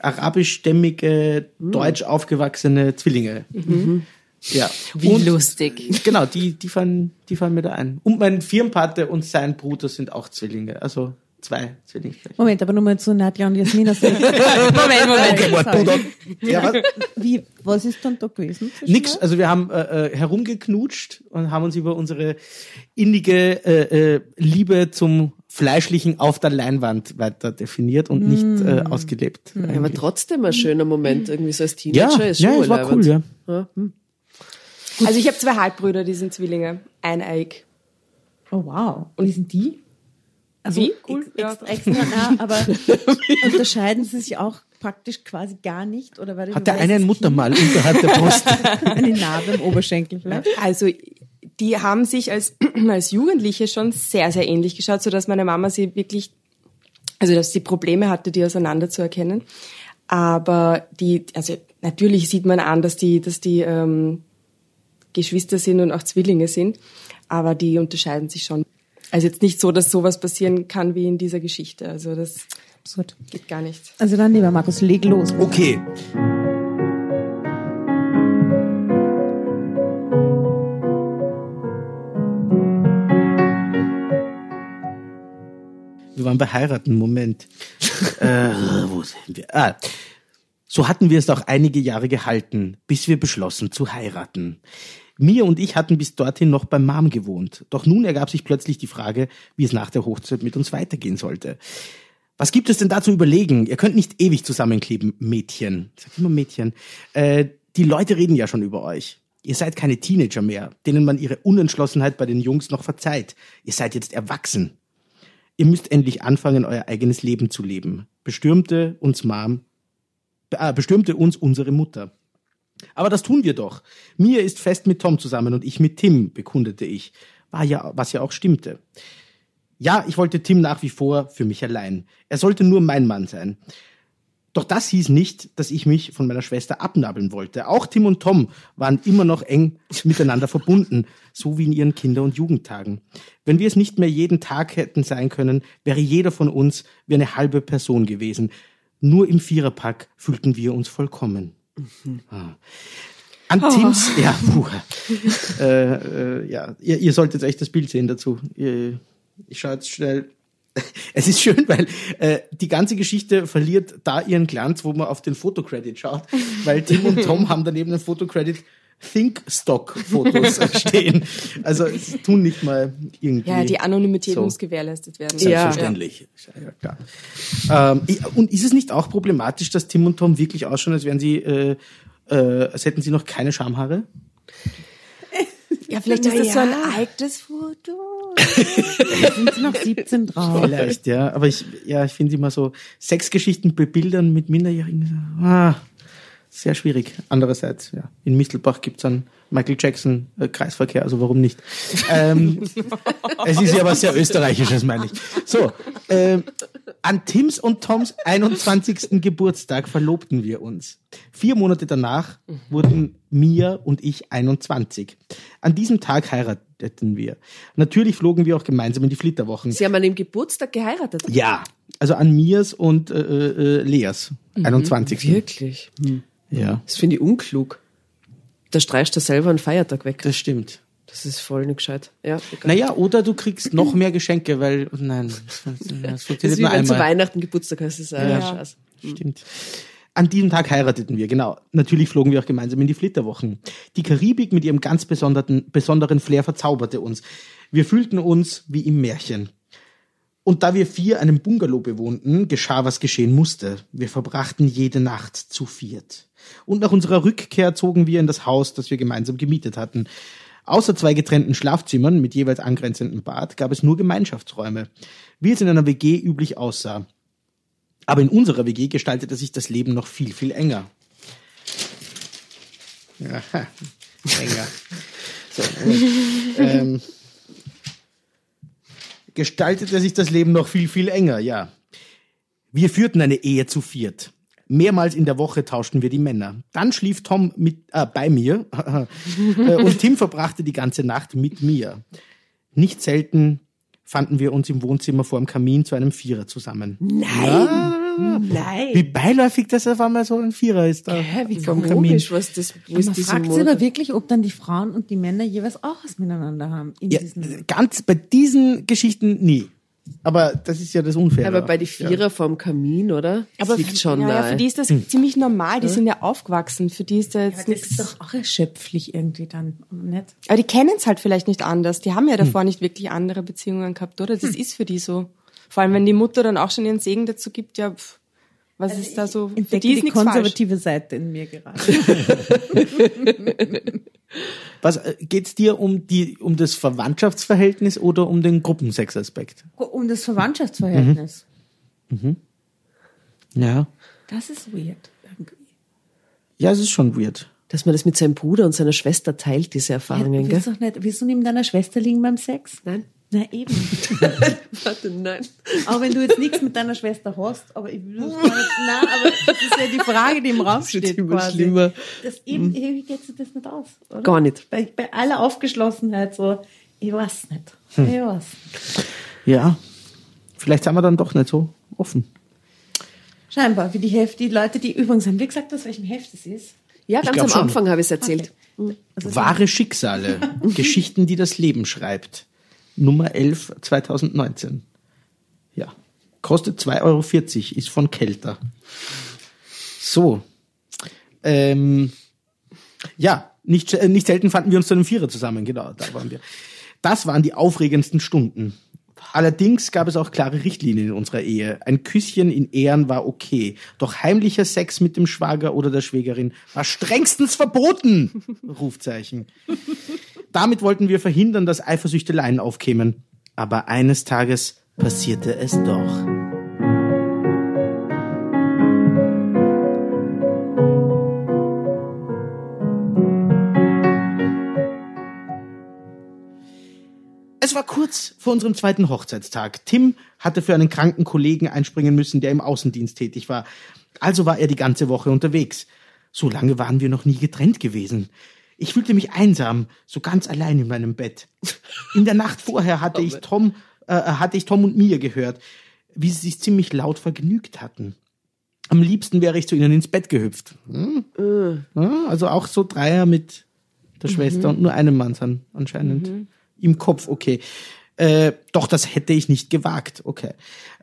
Arabischstämmige, deutsch aufgewachsene Zwillinge. Ja. Wie und, lustig. Genau, die, die fallen, die fallen mir da ein. Und mein Firmenpate und sein Bruder sind auch Zwillinge. Also zwei Zwillinge. Moment, aber nur mal zu Nadja und Jasmin. Also, <laughs> Moment, Moment. Okay. Ja, was? Wie, was ist dann da gewesen? Nix, also wir haben äh, äh, herumgeknutscht und haben uns über unsere innige äh, äh, Liebe zum Fleischlichen auf der Leinwand weiter definiert und nicht äh, ausgelebt. Ja, aber trotzdem ein schöner Moment, irgendwie so als Ja, Teenager ist schon ja, es war cool, ja. Ja, hm. Also ich habe zwei Halbbrüder, die sind Zwillinge. Eineig. Oh wow. Und wie sind die? Also, Wie? Cool. Ex, Ja. extra nah, aber <laughs> unterscheiden sie sich auch praktisch quasi gar nicht? Oder war Hat der ein eine ein Muttermal unterhalb der Brust? <laughs> Eine Narbe im Oberschenkel vielleicht? Also die haben sich als, <clears throat> als Jugendliche schon sehr, sehr ähnlich geschaut, sodass meine Mama sie wirklich, also dass sie Probleme hatte, die auseinanderzuerkennen. Aber die, also natürlich sieht man an, dass die, dass die ähm, Geschwister sind und auch Zwillinge sind, aber die unterscheiden sich schon. Also jetzt nicht so, dass sowas passieren kann wie in dieser Geschichte. Also das Absurd. geht gar nicht. Also dann, lieber Markus, leg los. Okay. Wir waren bei heiraten, Moment. <laughs> äh, wo sind wir? Ah. So hatten wir es auch einige Jahre gehalten, bis wir beschlossen zu heiraten. Mia und ich hatten bis dorthin noch beim Mom gewohnt. Doch nun ergab sich plötzlich die Frage, wie es nach der Hochzeit mit uns weitergehen sollte. Was gibt es denn da zu überlegen? Ihr könnt nicht ewig zusammenkleben, Mädchen. Ich sag immer Mädchen. Äh, die Leute reden ja schon über euch. Ihr seid keine Teenager mehr, denen man ihre Unentschlossenheit bei den Jungs noch verzeiht. Ihr seid jetzt erwachsen. Ihr müsst endlich anfangen, euer eigenes Leben zu leben. Bestürmte uns Mom, äh, bestürmte uns unsere Mutter. Aber das tun wir doch. Mia ist fest mit Tom zusammen und ich mit Tim, bekundete ich. War ja, was ja auch stimmte. Ja, ich wollte Tim nach wie vor für mich allein. Er sollte nur mein Mann sein. Doch das hieß nicht, dass ich mich von meiner Schwester abnabeln wollte. Auch Tim und Tom waren immer noch eng miteinander verbunden, so wie in ihren Kinder- und Jugendtagen. Wenn wir es nicht mehr jeden Tag hätten sein können, wäre jeder von uns wie eine halbe Person gewesen. Nur im Viererpack fühlten wir uns vollkommen. Ah. An Tims, ja, puh, äh, äh, ja, ihr, ihr solltet echt das Bild sehen dazu. Ich schaue jetzt schnell. <laughs> Es ist schön, weil äh, die ganze Geschichte verliert da ihren Glanz, wo man auf den Fotocredit schaut, weil Tim und Tom haben daneben den Fotocredit Think-Stock-Fotos <laughs> stehen. Also es tun nicht mal irgendwie. Ja, die Anonymität So. muss gewährletzt werden. Selbstverständlich. Ja. klar. Ähm, und ist es nicht auch problematisch, dass Tim und Tom wirklich ausschauen, als wären sie, äh, äh, als hätten sie noch keine Schamhaare? Ja, vielleicht ist das so ein altes Foto. Sind sie noch 17 drauf? Vielleicht, ja. Aber ich, ja, ich finde immer so Sexgeschichten bebildern mit Minderjährigen. Ah, sehr schwierig. Andererseits, ja. In Mistelbach gibt's einen Michael Jackson äh, Kreisverkehr, also warum nicht? ähm, <laughs> es ist ja was sehr Österreichisches, meine ich. So, ähm, an Tims und Toms 21. Geburtstag verlobten wir uns. Vier Monate danach wurden Mia und ich 21. An diesem Tag heirateten wir. Natürlich flogen wir auch gemeinsam in die Flitterwochen. Sie haben an dem Geburtstag geheiratet. Ja, also an Mias und äh, äh, Leas, 21. Wirklich? Ja, Das finde ich unklug. Da streichst du selber einen Feiertag weg. das stimmt. Das ist voll nicht gescheit. Ja, egal. Naja, oder du kriegst noch mehr Geschenke, weil, nein, das, <laughs> das das ist funktioniert wie nur wenn zu einmal. Weihnachten Geburtstag hast. Das ist ja. Scheiß. Stimmt. An diesem Tag heirateten wir, genau. Natürlich flogen wir auch gemeinsam in die Flitterwochen. Die Karibik mit ihrem ganz besonderen, besonderen Flair verzauberte uns. Wir fühlten uns wie im Märchen. Und da wir vier einen Bungalow bewohnten, geschah, was geschehen musste. Wir verbrachten jede Nacht zu viert. Und nach unserer Rückkehr zogen wir in das Haus, das wir gemeinsam gemietet hatten. Außer zwei getrennten Schlafzimmern mit jeweils angrenzendem Bad gab es nur Gemeinschaftsräume, wie es in einer WG üblich aussah. Aber in unserer WG gestaltete sich das Leben noch viel, viel enger. Aha, <laughs> enger. <laughs> So, ähm, gestaltete sich das Leben noch viel, viel enger, ja. Wir führten eine Ehe zu viert. Mehrmals in der Woche tauschten wir die Männer. Dann schlief Tom mit, äh, bei mir <laughs> äh, und Tim verbrachte die ganze Nacht mit mir. Nicht selten fanden wir uns im Wohnzimmer vor dem Kamin zu einem Vierer zusammen. Nein. Nein. Wie beiläufig das auf einmal so ein Vierer ist da Hä, wie vom komisch, was das, wo Man ist fragt sich aber wirklich, ob dann die Frauen und die Männer jeweils auch was miteinander haben. In Ja, diesen ganz bei diesen Geschichten nie. Aber das ist ja das Unfaire. Aber bei die Vierer vorm Kamin, oder? Das Aber liegt schon ja, ja, nahe. für die ist das ziemlich normal. Die sind ja aufgewachsen. Für die ist da jetzt das ist doch auch erschöpflich irgendwie dann, nicht? Aber die kennen es halt vielleicht nicht anders. Die haben ja davor nicht wirklich andere Beziehungen gehabt, oder? Das ist für die so. Vor allem, wenn die Mutter dann auch schon ihren Segen dazu gibt, ja, pff, was ist da so? Für Entdecke die ist die nichts falsch. konservative Seite in mir gerade. <laughs> Was äh, geht's dir um die um das Verwandtschaftsverhältnis oder um den Gruppensexaspekt? um das Verwandtschaftsverhältnis. Ja. Das ist weird. Irgendwie. Ja, es ist schon weird. Dass man das mit seinem Bruder und seiner Schwester teilt, diese Ja, Erfahrungen, gell? willst doch nicht, willst du neben deiner Schwester liegen beim Sex? Nein. Na eben. <laughs> Warte, nein. Auch wenn du jetzt nichts mit deiner Schwester hast, aber ich will das gar nicht, nein, aber das ist ja die Frage, die im Raum Das wird steht immer quasi. schlimmer. Das eben, irgendwie geht sich das nicht aus, oder? Gar nicht. Bei, bei aller Aufgeschlossenheit so, ich weiß nicht. Ich weiß. Ja. Vielleicht sind wir dann doch nicht so offen. Scheinbar, wie die Hälfte, die Leute, die übrigens haben, wie gesagt, aus welchem Heft es ist. Ja, ganz am schon. Anfang habe ich es erzählt. Also Wahre Schicksale. <laughs> Geschichten, die das Leben schreibt. Nummer 11 2019. Ja. Kostet 2,40 Euro, ist von Kelter. So. Ähm, ja, nicht, äh, nicht selten fanden wir uns zu einem Vierer zusammen, genau, da waren wir. Das waren die aufregendsten Stunden. Allerdings gab es auch klare Richtlinien in unserer Ehe. Ein Küsschen in Ehren war okay, doch heimlicher Sex mit dem Schwager oder der Schwägerin war strengstens verboten. <laughs> Rufzeichen. Damit wollten wir verhindern, dass Eifersüchteleien aufkämen. Aber eines Tages passierte es doch. Es war kurz vor unserem zweiten Hochzeitstag. Tim hatte für einen kranken Kollegen einspringen müssen, der im Außendienst tätig war. Also war er die ganze Woche unterwegs. So lange waren wir noch nie getrennt gewesen. Ich fühlte mich einsam, so ganz allein in meinem Bett. In der Nacht vorher hatte ich Tom, äh, hatte ich Tom und Mia gehört, wie sie sich ziemlich laut vergnügt hatten. Am liebsten wäre ich zu ihnen ins Bett gehüpft. Hm? Ja, also auch so Dreier mit der Schwester und nur einem Mann sind anscheinend. Im Kopf, okay. Äh, doch, das hätte ich nicht gewagt, okay.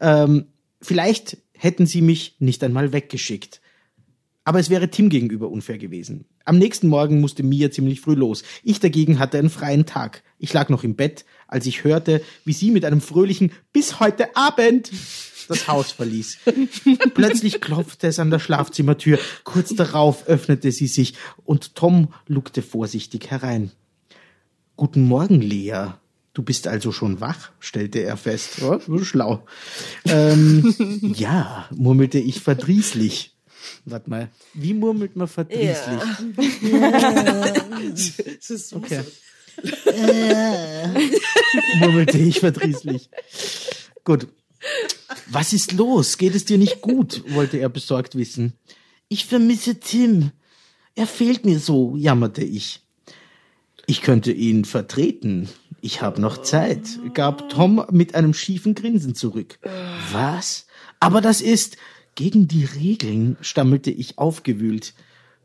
Ähm, vielleicht hätten sie mich nicht einmal weggeschickt. Aber es wäre Tim gegenüber unfair gewesen. Am nächsten Morgen musste Mia ziemlich früh los. Ich dagegen hatte einen freien Tag. Ich lag noch im Bett, als ich hörte, wie sie mit einem fröhlichen Bis heute Abend das Haus verließ. <laughs> Plötzlich klopfte es an der Schlafzimmertür. Kurz darauf öffnete sie sich und Tom lugte vorsichtig herein. Guten Morgen, Lea. Du bist also schon wach, stellte er fest. Oh, schlau. Ähm, <laughs> ja, murmelte ich verdrießlich. Warte mal, wie murmelt man verdrießlich? Ja. <laughs> das ist so Okay. murmelte ich verdrießlich. Gut. Was ist los? Geht es dir nicht gut? wollte er besorgt wissen. Ich vermisse Tim. Er fehlt mir so, jammerte ich. Ich könnte ihn vertreten. Ich habe noch Zeit, gab Tom mit einem schiefen Grinsen zurück. Was? Aber das ist gegen die Regeln, stammelte ich aufgewühlt.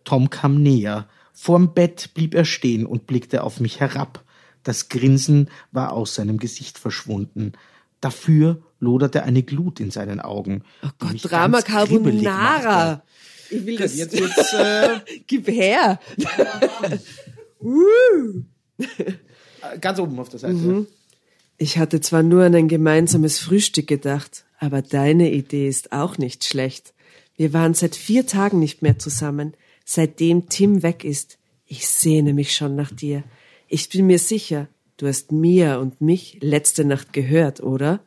Tom kam näher. Vorm Bett blieb er stehen und blickte auf mich herab. Das Grinsen war aus seinem Gesicht verschwunden. Dafür loderte eine Glut in seinen Augen. Oh Gott, Drama Carbonara. Ich will das. Jetzt wird's, äh, <laughs> Gib her. <laughs> ganz oben auf der Seite. Ich hatte zwar nur an ein gemeinsames Frühstück gedacht, aber deine Idee ist auch nicht schlecht. Wir waren seit vier Tagen nicht mehr zusammen, seitdem Tim weg ist. Ich sehne mich schon nach dir. Ich bin mir sicher, du hast Mia und mich letzte Nacht gehört, oder?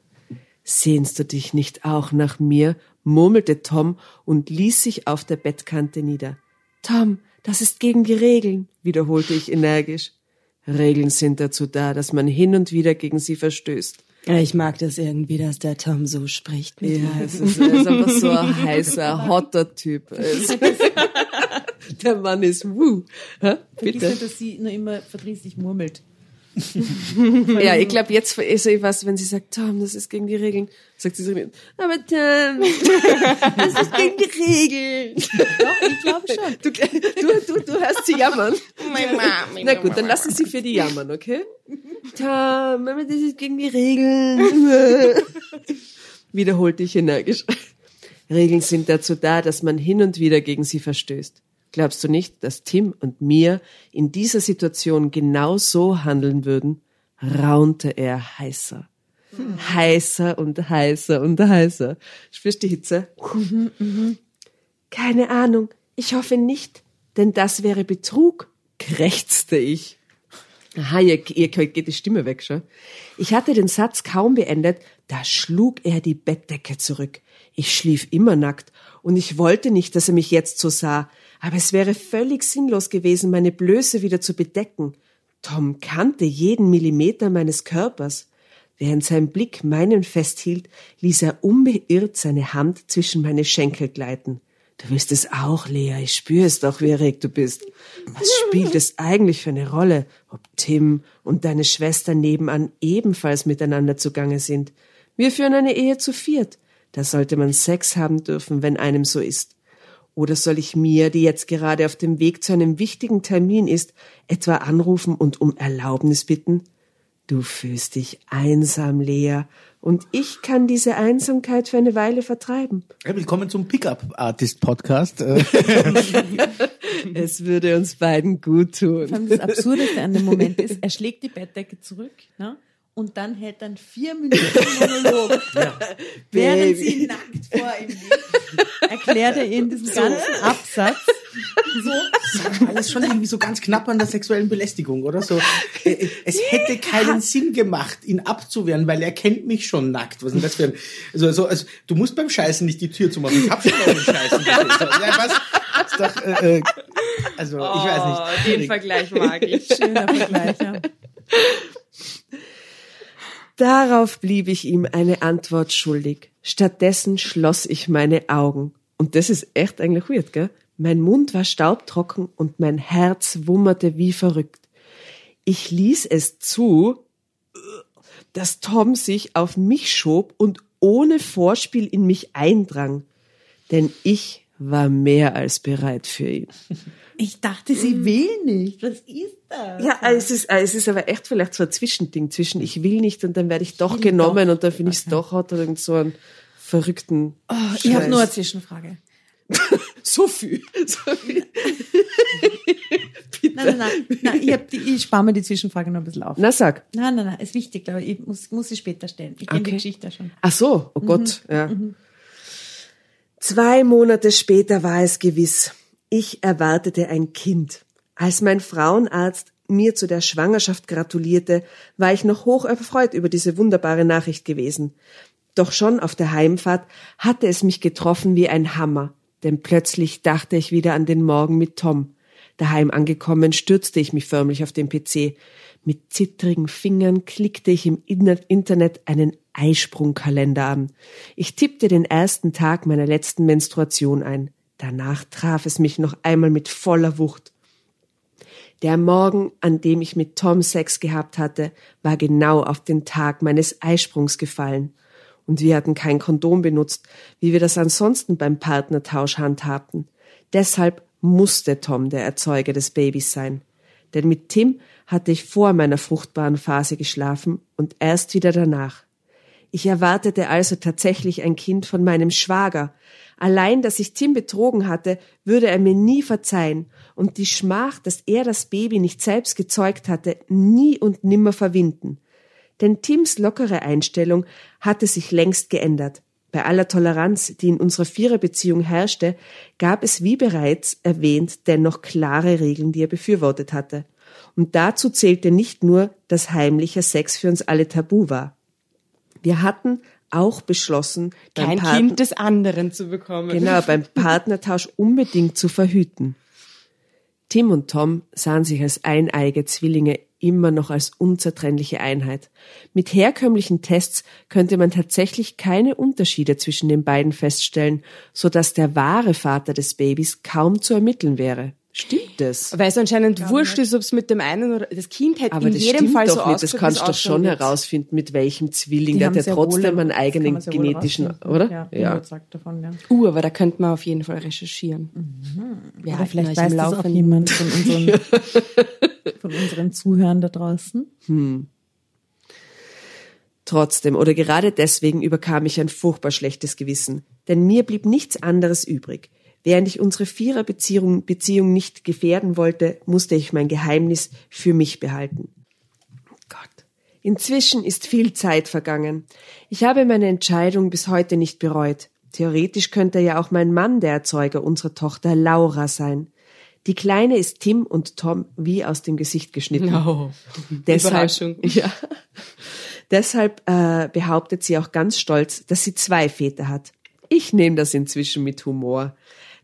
Sehnst du dich nicht auch nach mir? murmelte Tom und ließ sich auf der Bettkante nieder. Tom, das ist gegen die Regeln, wiederholte ich energisch. Regeln sind dazu da, dass man hin und wieder gegen sie verstößt. Ich mag das irgendwie, dass der Tom so spricht. Mit Ja, es ist, er ist einfach so ein heißer, hotter Typ. Ist- <laughs> Der Mann ist wuh. Hä? Vergiss Bitte. nicht, dass sie nur immer verdrießlich murmelt. Ja, ich glaube, jetzt ist ich was, wenn sie sagt, Tom, das ist gegen die Regeln, sagt sie so, aber Tom, das ist gegen die Regeln. Doch, ich glaube schon. <laughs> Du, du, du, du hörst sie jammern. Na gut, dann lassen sie für die jammern, okay? Tom, aber das ist gegen die Regeln. <laughs> Wiederholte ich energisch. Regeln sind dazu da, dass man hin und wieder gegen sie verstößt. Glaubst du nicht, dass Tim und mir in dieser Situation genau so handeln würden? raunte er heißer. Heißer und heißer und heißer. Spürst du die Hitze? Keine Ahnung. Ich hoffe nicht, denn das wäre Betrug, krächzte ich. Aha, ihr, ihr geht die Stimme weg, schon. Ich hatte den Satz kaum beendet, da schlug er die Bettdecke zurück. Ich schlief immer nackt und ich wollte nicht, dass er mich jetzt so sah, aber es wäre völlig sinnlos gewesen, meine Blöße wieder zu bedecken. Tom kannte jeden Millimeter meines Körpers. Während sein Blick meinen festhielt, ließ er unbeirrt seine Hand zwischen meine Schenkel gleiten. Du willst es auch, Lea, ich spüre es doch, wie erregt du bist. Was spielt es eigentlich für eine Rolle, ob Tim und deine Schwester nebenan ebenfalls miteinander zugange sind? Wir führen eine Ehe zu viert. Da sollte man Sex haben dürfen, wenn einem so ist. Oder soll ich mir, die jetzt gerade auf dem Weg zu einem wichtigen Termin ist, etwa anrufen und um Erlaubnis bitten? Du fühlst dich einsam, Lea, und ich kann diese Einsamkeit für eine Weile vertreiben. Willkommen zum Pickup Artist Podcast. Äh, <laughs> Es würde uns beiden gut tun. das Absurdeste an dem Moment ist, er schlägt die Bettdecke zurück ne? Und dann hält er einen vier Minuten Monolog. <laughs> Während Baby. sie nackt vor ihm liegt, erklärt er ihnen diesen ganzen Absatz. So, alles schon irgendwie so ganz knapp an der sexuellen Belästigung, oder so. Äh, Es hätte keinen Sinn gemacht, ihn abzuwehren, weil er kennt mich schon nackt. Was ist denn das für ein, also, also, also du musst beim Scheißen nicht die Tür zumachen. Ich hab schon mal den Scheißen. So, ja, was? Ist doch, äh, äh, also, ich weiß nicht. Oh, den. Vergleich mag ich. schöner Vergleich, ja. Darauf blieb ich ihm eine Antwort schuldig. Stattdessen schloss ich meine Augen. Und das ist echt eigentlich weird, gell? Mein Mund war staubtrocken und mein Herz wummerte wie verrückt. Ich ließ es zu, dass Tom sich auf mich schob und ohne Vorspiel in mich eindrang. Denn ich war mehr als bereit für ihn. Ich dachte, sie will nicht. Was ist das? Ja, es ist, es ist aber echt vielleicht so ein Zwischending zwischen ich will nicht und dann werde ich doch genommen und dann finde ich es doch, hat er irgend so einen verrückten Oh, ich habe nur eine Zwischenfrage. <laughs> so viel. So viel. <laughs> Nein, nein, nein, nein ich, die, ich spare mir die Zwischenfrage noch ein bisschen auf. Na sag. Nein, nein, nein, ist wichtig, glaube ich. Ich muss, muss sie später stellen. Ich kenne die Okay. Geschichte schon. Ach so, oh Gott, ja. Zwei Monate später war es gewiss. Ich erwartete ein Kind. Als mein Frauenarzt mir zu der Schwangerschaft gratulierte, war ich noch hoch erfreut über diese wunderbare Nachricht gewesen. Doch schon auf der Heimfahrt hatte es mich getroffen wie ein Hammer, denn plötzlich dachte ich wieder an den Morgen mit Tom. Daheim angekommen, stürzte ich mich förmlich auf den PC. Mit zittrigen Fingern klickte ich im Inter- Internet einen Eisprungkalender an. Ich tippte den ersten Tag meiner letzten Menstruation ein. Danach traf es mich noch einmal mit voller Wucht. Der Morgen, an dem ich mit Tom Sex gehabt hatte, war genau auf den Tag meines Eisprungs gefallen. Und wir hatten kein Kondom benutzt, wie wir das ansonsten beim Partnertausch handhabten. Deshalb musste Tom der Erzeuger des Babys sein. Denn mit Tim hatte ich vor meiner fruchtbaren Phase geschlafen und erst wieder danach. Ich erwartete also tatsächlich ein Kind von meinem Schwager. Allein, dass ich Tim betrogen hatte, würde er mir nie verzeihen und die Schmach, dass er das Baby nicht selbst gezeugt hatte, nie und nimmer verwinden. Denn Tims lockere Einstellung hatte sich längst geändert. Bei aller Toleranz, die in unserer Viererbeziehung herrschte, gab es, wie bereits erwähnt, dennoch klare Regeln, die er befürwortet hatte. Und dazu zählte nicht nur, dass heimlicher Sex für uns alle tabu war. Wir hatten auch beschlossen, Kein Paten- Kind des anderen zu bekommen. Genau, beim <laughs> Partnertausch unbedingt zu verhüten. Tim und Tom sahen sich als eineige Zwillinge immer noch als unzertrennliche Einheit. Mit herkömmlichen Tests könnte man tatsächlich keine Unterschiede zwischen den beiden feststellen, so dass der wahre Vater des Babys kaum zu ermitteln wäre. Stimmt das? Weil es anscheinend wurscht ist, ob es mit dem einen oder das Kind hätte Aber in das jedem stimmt Fall doch so nicht. Das kannst du doch schon wird. herausfinden, mit welchem Zwilling. Die Der hat ja trotzdem wohl- einen eigenen genetischen, oder? Ja, überzeugt davon, ja. Uh, aber da könnte man auf jeden Fall recherchieren. Wir Oder halten vielleicht weiß im das auch jemand von unseren, <laughs> von unseren Zuhörern da draußen. Trotzdem oder gerade deswegen überkam ich ein furchtbar schlechtes Gewissen, denn mir blieb nichts anderes übrig. Während ich unsere Viererbeziehung Beziehung nicht gefährden wollte, musste ich mein Geheimnis für mich behalten. Gott. Inzwischen ist viel Zeit vergangen. Ich habe meine Entscheidung bis heute nicht bereut. Theoretisch könnte ja auch mein Mann der Erzeuger unserer Tochter Laura sein. Die Kleine ist Tim und Tom wie aus dem Gesicht geschnitten. Oh. <laughs> Deshalb, Überraschung. <laughs> ja. Deshalb äh, behauptet sie auch ganz stolz, dass sie zwei Väter hat. Ich nehme das inzwischen mit Humor.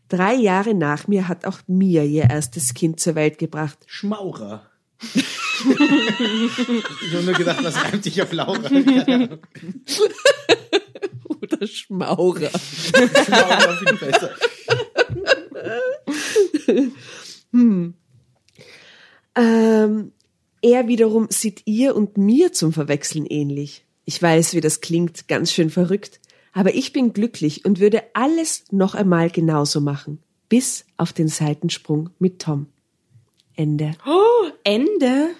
Drei Jahre nach mir hat auch mir ihr erstes Kind zur Welt gebracht. Schmaurer. ich habe nur gedacht, was reimt sich auf Laura? Oder Schmaurer. Schmaurer viel besser. Ähm, er wiederum sieht ihr und mir zum Verwechseln ähnlich. Ich weiß, wie das klingt, ganz schön verrückt. Aber ich bin glücklich und würde alles noch einmal genauso machen. Bis auf den Seitensprung mit Tom. Ende. Oh, Ende.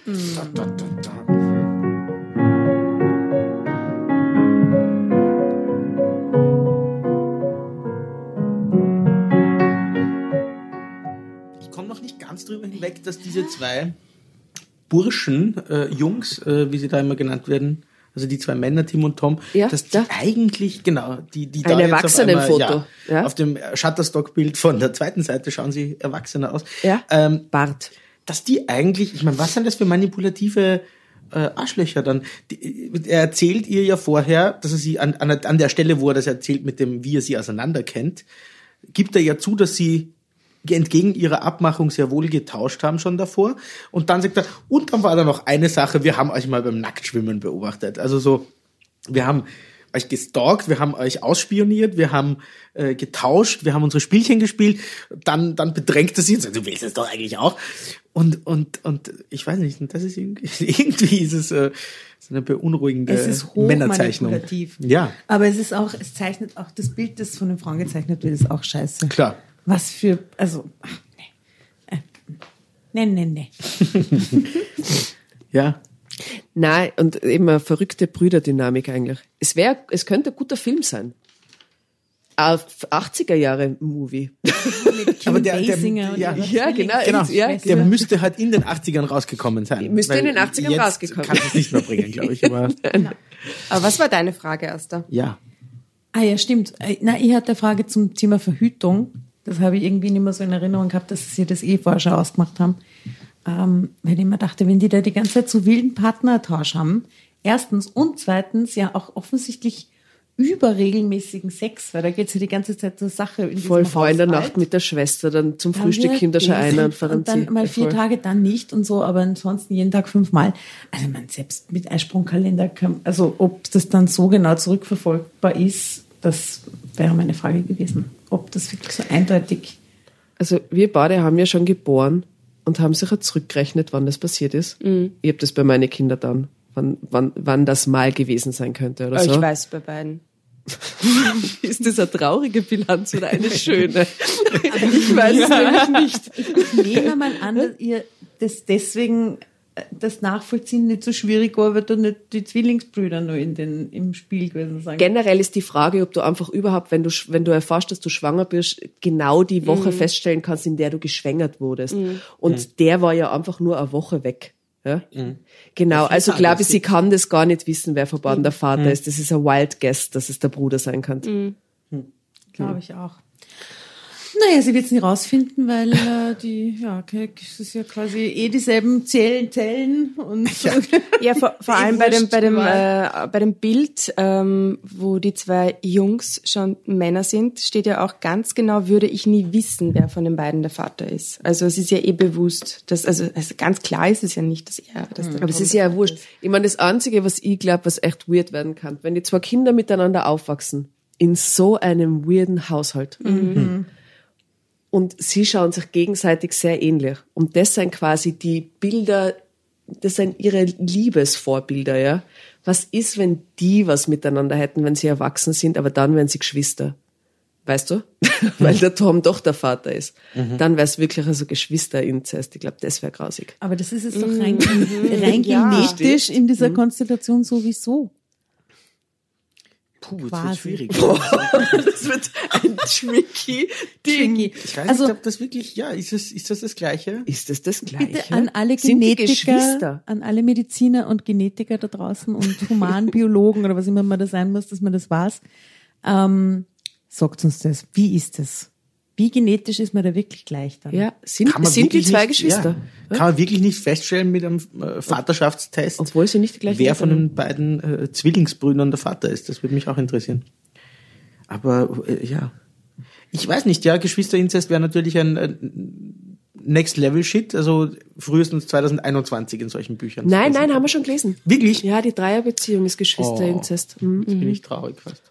Ich komme noch nicht ganz drüber hinweg, dass diese zwei Burschen, äh, Jungs, äh, wie sie da immer genannt werden, also die zwei Männer, Tim und Tom, Ja, dass die da. eigentlich, genau, die, die Ein da auf Erwachsenenfoto, einmal, ja, ja. auf dem Shutterstock-Bild von der zweiten Seite schauen sie erwachsener aus. Ja. Ähm, Bart. dass die eigentlich, ich meine, was sind das für manipulative äh, Arschlöcher dann? Die, er erzählt ihr ja vorher, dass er sie an, an, an der Stelle, wo er das erzählt, mit dem, wie er sie auseinander kennt, gibt er ja zu, dass sie entgegen ihrer Abmachung sehr wohl getauscht haben schon davor. Und dann sagt er, und dann war da noch eine Sache, wir haben euch mal beim Nacktschwimmen beobachtet. Also so, wir haben euch gestalkt, wir haben euch ausspioniert, wir haben äh, getauscht, wir haben unsere Spielchen gespielt, dann, dann bedrängt er sie und sagt, du willst es doch eigentlich auch. Und, und, und ich weiß nicht, das ist irgendwie, <laughs> irgendwie ist es äh, so eine beunruhigende Es ist hoch Männerzeichnung. manipulativ. Ja, Aber es ist auch, es zeichnet auch das Bild, das von den Frauen gezeichnet wird, ist auch scheiße. klar. Was für, also, ach, nee. Äh, Nee, nee, nee. <laughs> Ja. Nein, und eben eine verrückte Brüderdynamik eigentlich. Es wäre, es könnte ein guter Film sein. Auf 80er Jahre Movie. <laughs> Aber der- der- und ja. Ja, genau. Genau, Ja, der müsste halt in den 80ern rausgekommen sein. Müsste in den 80ern jetzt rausgekommen. kann es nicht mehr bringen, glaube ich. Aber <laughs> Aber was war deine Frage, Asta? ja. Ah ja, stimmt. Äh, Na, ich hatte eine Frage zum Thema Verhütung. Das habe ich irgendwie nicht mehr so in Erinnerung gehabt, dass sie das eh vorher schon ausgemacht haben. Ähm, weil ich mir dachte, wenn die da die ganze Zeit so wilden Partnertausch haben, erstens und zweitens ja auch offensichtlich überregelmäßigen Sex, weil da geht es ja die ganze Zeit zur Sache. In Voll vor in der. Nacht mit der Schwester, dann zum Dann Frühstück kommt da schon einer und und dann mal vier Voll. Tage dann nicht und so, aber ansonsten jeden Tag fünfmal. Also man selbst mit Eisprungkalender kann, also ob das dann so genau zurückverfolgbar ist, das wäre meine Frage gewesen. Ob das wirklich so eindeutig Also wir beide haben ja schon geboren und haben sicher zurückgerechnet, wann das passiert ist. Mhm. Ich habe das bei meinen Kindern dann, wann, wann, wann das mal gewesen sein könnte oder Aber so. Ich weiß bei beiden. <laughs> Ist das eine traurige Bilanz oder eine schöne? <laughs> ich weiß es nämlich nicht. Ich nehme mal an, dass ihr das deswegen das Nachvollziehen nicht so schwierig war, weil da nicht die Zwillingsbrüder nur in den, im Spiel gewesen sind. Generell ist die Frage, ob du einfach überhaupt, wenn du, wenn du erfährst, dass du schwanger bist, genau die Woche Mhm. feststellen kannst, in der du geschwängert wurdest. Und der war ja einfach nur eine Woche weg. Ja? Genau, also glaube ich, sie kann das gar nicht wissen, wer verbaden der Vater ist. Das ist ein Wild Guess, dass es der Bruder sein kann. Glaube ich auch. Naja, sie wird es nie rausfinden, weil äh, die, ja, es ist ja quasi eh dieselben Zellen, Zellen und Ja, vor, <laughs> vor Eh allem bei dem, bei dem, äh, bei dem Bild, ähm, wo die zwei Jungs schon Männer sind, steht ja auch ganz genau, würde ich nie wissen, wer von den beiden der Vater ist. Also es ist ja eh bewusst, dass, also, also ganz klar ist es ja nicht, dass er, dass der Aber es ist ja wurscht. Ich meine, das Einzige, was ich glaube, was echt weird werden kann, wenn die zwei Kinder miteinander aufwachsen, in so einem weirden Haushalt. Und sie schauen sich gegenseitig sehr ähnlich. Und das sind quasi die Bilder, das sind ihre Liebesvorbilder, ja. Was ist, wenn die was miteinander hätten, wenn sie erwachsen sind, aber dann wären sie Geschwister? Weißt du? <laughs> Weil der Tom doch der Vater ist. Dann wäre es wirklich also Geschwisterinzest. Ich glaube, das wäre grausig. Aber das ist es doch rein, rein Ja. genetisch in dieser Konstellation sowieso. Puh, jetzt Quasi. wird schwierig. <laughs> Das wird ein tricky <laughs> Ding. Ich weiß Also- nicht, ob das wirklich, ja, ist es, ist das das Gleiche? Ist das das Gleiche? Bitte an alle Sind Genetiker, Geschwister? an alle Mediziner und Genetiker da draußen und <laughs> Humanbiologen oder was immer man da sein muss, dass man das weiß. Ähm, sagt uns das. Wie ist das? Wie genetisch ist man da wirklich gleich dann? Ja, sind, sind die zwei nicht, Geschwister? Ja, kann man wirklich nicht feststellen mit einem äh, Vaterschaftstest, Obwohl sie nicht die gleichen wer von den beiden äh, Zwillingsbrüdern der Vater ist. Das würde mich auch interessieren. Aber äh, ja, ich weiß nicht. Ja, Geschwisterinzest wäre natürlich ein, ein Next Level Shit. Also frühestens 2021 in solchen Büchern. Nein, nein, haben wir schon gelesen. Wirklich? Ja, die Dreierbeziehung ist Geschwisterinzest. Mhm. Jetzt bin ich traurig fast.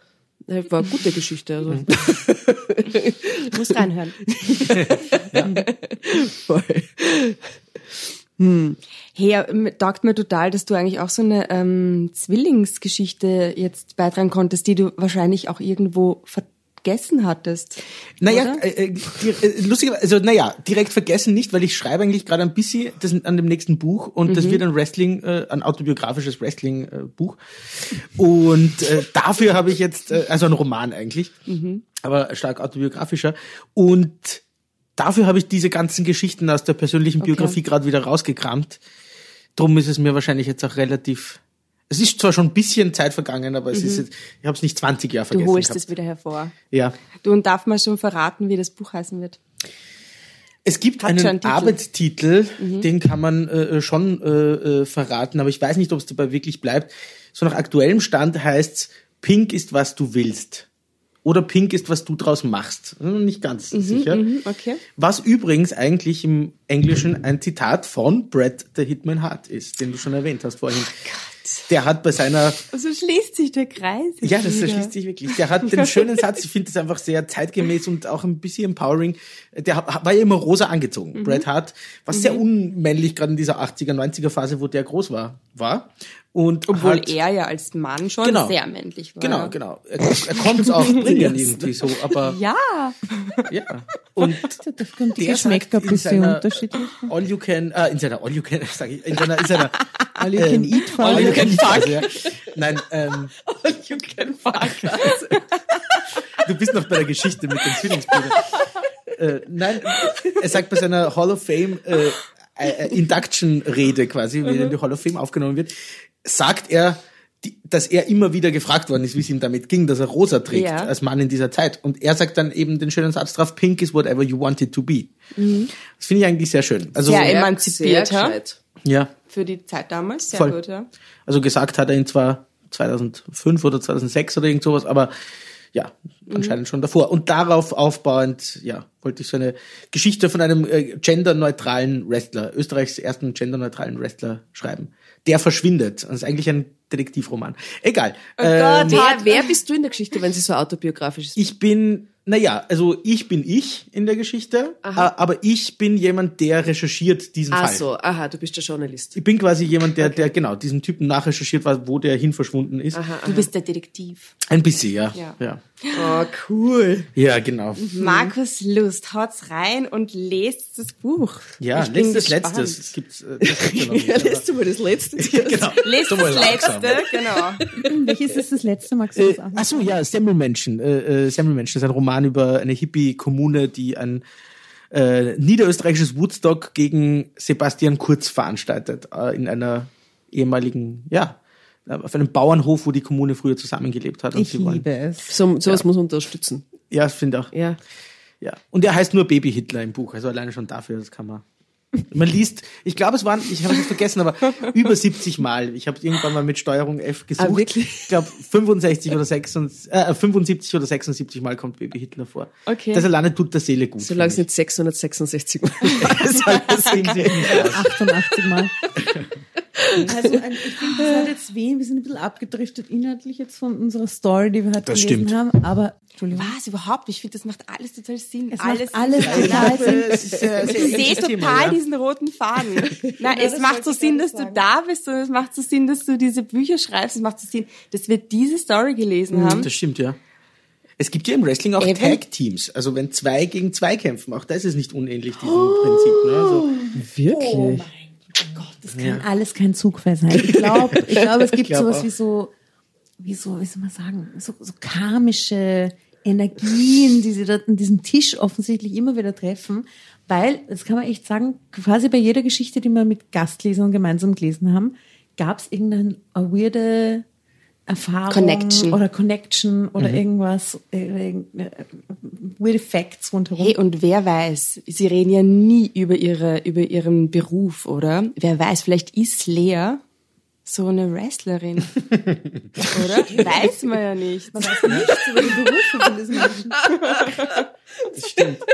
Äh, War eine gute Geschichte. Also. Ich <laughs> muss reinhören. <laughs> Voll. Hey, ja, m- taugt mir total, dass du eigentlich auch so eine ähm, Zwillingsgeschichte jetzt beitragen konntest, die du wahrscheinlich auch irgendwo vergessen hattest. Naja, äh, äh, äh, lustigerweise, also naja, direkt vergessen nicht, weil ich schreibe eigentlich gerade ein bisschen das, an dem nächsten Buch und Mhm. das wird ein Wrestling, äh, ein autobiografisches Wrestling-Buch. und äh, dafür habe ich jetzt, äh, also ein Roman eigentlich, Mhm. aber stark autobiografischer. Und dafür habe ich diese ganzen Geschichten aus der persönlichen Biografie gerade wieder rausgekramt. Drum ist es mir wahrscheinlich jetzt auch relativ. Es ist zwar schon ein bisschen Zeit vergangen, aber es ist jetzt, ich habe es nicht 20 Jahre Du vergessen. holst gehabt. es wieder hervor. Ja. Du und darf man schon verraten, wie das Buch heißen wird? Es gibt Hat einen einen Titel. Mhm. Arbeitstitel, den kann man äh, schon äh, äh, verraten, aber ich weiß nicht, ob es dabei wirklich bleibt. So nach aktuellem Stand heißt's Pink ist, was du willst. Oder Pink ist, was du draus machst. Hm, Nicht ganz sicher. mhm, okay. Was übrigens eigentlich im Englischen ein Zitat von Brad the Hitman Hart ist, den du schon erwähnt hast vorhin. Der hat bei seiner Also schließt sich der Kreis. ja, das wieder. erschließt sich wirklich. Der hat den schönen Satz, ich finde das einfach sehr zeitgemäß und auch ein bisschen empowering. Der war ja immer rosa angezogen. Mhm. Bret Hart, was sehr unmännlich gerade in dieser 80er, 90er Phase, wo der groß war, war. Und Obwohl hat, er ja als Mann schon Genau. sehr männlich war. Genau, genau. Er, er konnte es auch <laughs> bringen irgendwie so, aber Ja. ja. Und der Geschmäcker ein bisschen seiner unterschiedlich. All you can, äh, in seiner All you can, <laughs> sag ich, in seiner, in seiner All you can eat All you can Phase, ja. Nein, ähm, You can fuck <laughs> du bist noch bei der Geschichte mit den Zwillingsbrüdern. Äh, nein, er sagt bei seiner Hall of Fame äh, äh, Induction-Rede quasi, wie in die Hall of Fame aufgenommen wird, sagt er, die, dass er immer wieder gefragt worden ist, wie es ihm damit ging, dass er rosa trägt Ja. als Mann in dieser Zeit. Und er sagt dann eben den schönen Satz drauf, pink is whatever you want it to be. Das finde ich eigentlich sehr schön. Also, Sehr Sehr emanzipierter. gescheit. ja, Für die Zeit damals, sehr Voll. gut, ja. also gesagt hat er ihn zwar 2005 oder 2006 oder irgend sowas, aber ja, anscheinend schon davor. Und darauf aufbauend, ja, wollte ich so eine Geschichte von einem äh, genderneutralen Wrestler, Österreichs ersten genderneutralen Wrestler schreiben. Der verschwindet. Das ist eigentlich ein Detektivroman. Egal. Oh Ähm, Wer, wer bist du in der Geschichte, wenn sie so autobiografisch ist? ich bin, naja, also ich bin ich in der Geschichte, äh, aber ich bin jemand, der recherchiert diesen Ach Fall. so, aha, du bist der Journalist. Ich bin quasi jemand, der, der genau diesen Typen nachrecherchiert, war, wo der hin verschwunden ist. Du bist der Detektiv. Ein bisschen, ja. Ja. Ja, Oh, cool. ja genau. Markus Lust, haut's rein und lest das Buch. Ja, Ich bin letztes, gespannt. letztes. Es gibt, äh, das gibt's ja noch nicht, <laughs> Ja, aber- lässt du mal das letzte. <laughs> genau. Lest das langsam. letzte, genau. Welches ist das letzte, das Äh, auch? ach so, ja, Semmelmenschen. Äh, äh, Semmelmenschen ist ein Roman über eine Hippie-Kommune, die ein äh, niederösterreichisches Woodstock gegen Sebastian Kurz veranstaltet. Äh, in einer ehemaligen, ja, auf einem Bauernhof, wo die Kommune früher zusammengelebt hat. Und Ich sie wollen, liebe es. So, sowas muss man unterstützen. Ja, ich finde auch. Ja. Ja. Und er heißt nur Baby Hitler im Buch. Also alleine schon dafür, das kann man. Man liest, ich glaube, es waren, ich habe es vergessen, aber über 70 Mal. Ich habe irgendwann mal mit Steuerung F gesucht. Ah, wirklich? Ich glaube, 65 oder 76, äh, 75 oder 76 Mal kommt Baby Hitler vor. Okay. Das alleine tut der Seele gut. Solange es nicht 666 <laughs> Mal aus. 88 Mal. <laughs> <laughs> Also ein, ich finde, das hat jetzt wen, wir sind ein bisschen abgedriftet inhaltlich jetzt von unserer Story, die wir heute Das gelesen stimmt. haben, aber Entschuldigung. Was, überhaupt? Ich finde, das macht alles total Sinn. Es alles macht alles total Sinn. Ich sehe total Thema, ja. diesen roten Faden. <laughs> Nein, es das macht so Sinn, dass du sagen. da bist und es macht so Sinn, dass du diese Bücher schreibst. Es macht so Sinn, dass wir diese Story gelesen haben. Das stimmt, ja. Es gibt ja im Wrestling auch. Tag-Teams. Also wenn zwei gegen zwei kämpfen, auch das ist nicht unähnlich diesem Prinzip. Ne? Also, Wirklich? Das kann alles kein Zugfall sein. Ich glaube, <laughs> ich glaube, es gibt glaub sowas auch. wie so, wie so, wie soll man sagen, so, so karmische Energien, die sie dort an diesem Tisch offensichtlich immer wieder treffen. Weil, das kann man echt sagen, quasi bei jeder Geschichte, die wir mit Gastlesern gemeinsam gelesen haben, gab es irgendeine weirde Erfahrung Connection. oder Connection oder Mhm. irgendwas, äh, irgendeine, äh, weird Facts rundherum. Hey, und wer weiß, sie reden ja nie über ihre, über ihren Beruf, oder? Wer weiß, vielleicht ist Lea so eine Wrestlerin. <laughs> oder? Weiß man ja nicht. Man weiß nichts über die Berufe von diesen Menschen. <laughs> das stimmt. <laughs>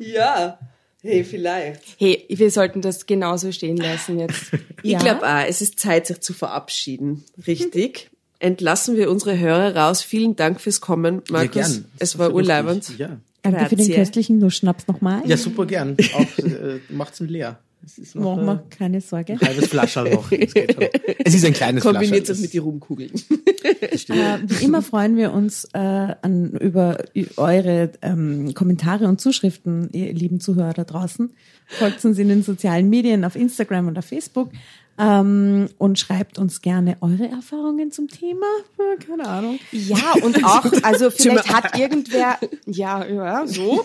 Ja. Hey, vielleicht. Hey, wir sollten das genauso stehen lassen jetzt. <laughs> Ich Ja. glaube auch, es ist Zeit, sich zu verabschieden. Richtig. <laughs> Entlassen wir unsere Hörer raus. Vielen Dank fürs Kommen, Markus. Ja, gern. Es war urleibend. Ja. Danke für den köstlichen Nussschnaps nochmal. ja, super gern. Auch äh, macht's ihn leer. Es ist noch Machen äh, wir keine Sorge. ein halbes Flascherl noch. <laughs> Das geht schon. Es ist ein kleines Kombiniert Flascherl. das mit den Rumkugeln. <laughs> Äh, wie immer freuen wir uns äh, an, über eure ähm, Kommentare und Zuschriften, ihr lieben Zuhörer da draußen. Folgt uns in den sozialen Medien auf Instagram und auf Facebook ähm, und schreibt uns gerne eure Erfahrungen zum Thema. Keine Ahnung. Ja, und <laughs> auch, also vielleicht hat <laughs> irgendwer, ja, ja, so.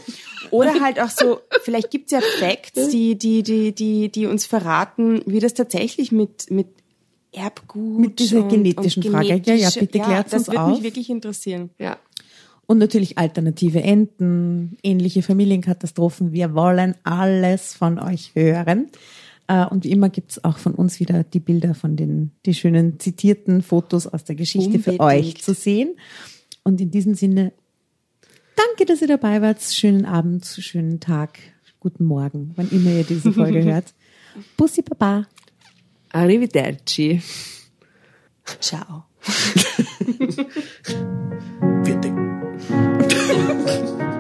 Oder halt auch so, vielleicht gibt's ja Facts, die, die, die, die, die uns verraten, wie das tatsächlich mit, mit Erbgut Mit dieser und, genetischen und Frage. Ja, ja, bitte klärt's Das uns würde auf. mich wirklich interessieren. Ja. Und natürlich alternative Enden, ähnliche Familienkatastrophen. Wir wollen alles von euch hören. Äh, und wie immer gibt es auch von uns wieder die Bilder von den, die schönen zitierten Fotos aus der Geschichte Unbedingt. für euch zu sehen. Und in diesem Sinne, danke, dass ihr dabei wart. Schönen Abend, schönen Tag, guten Morgen, wann immer ihr diese Folge <laughs> hört. Bussi Baba. Arrivederci. Ciao. <laughs> Vierte. <laughs>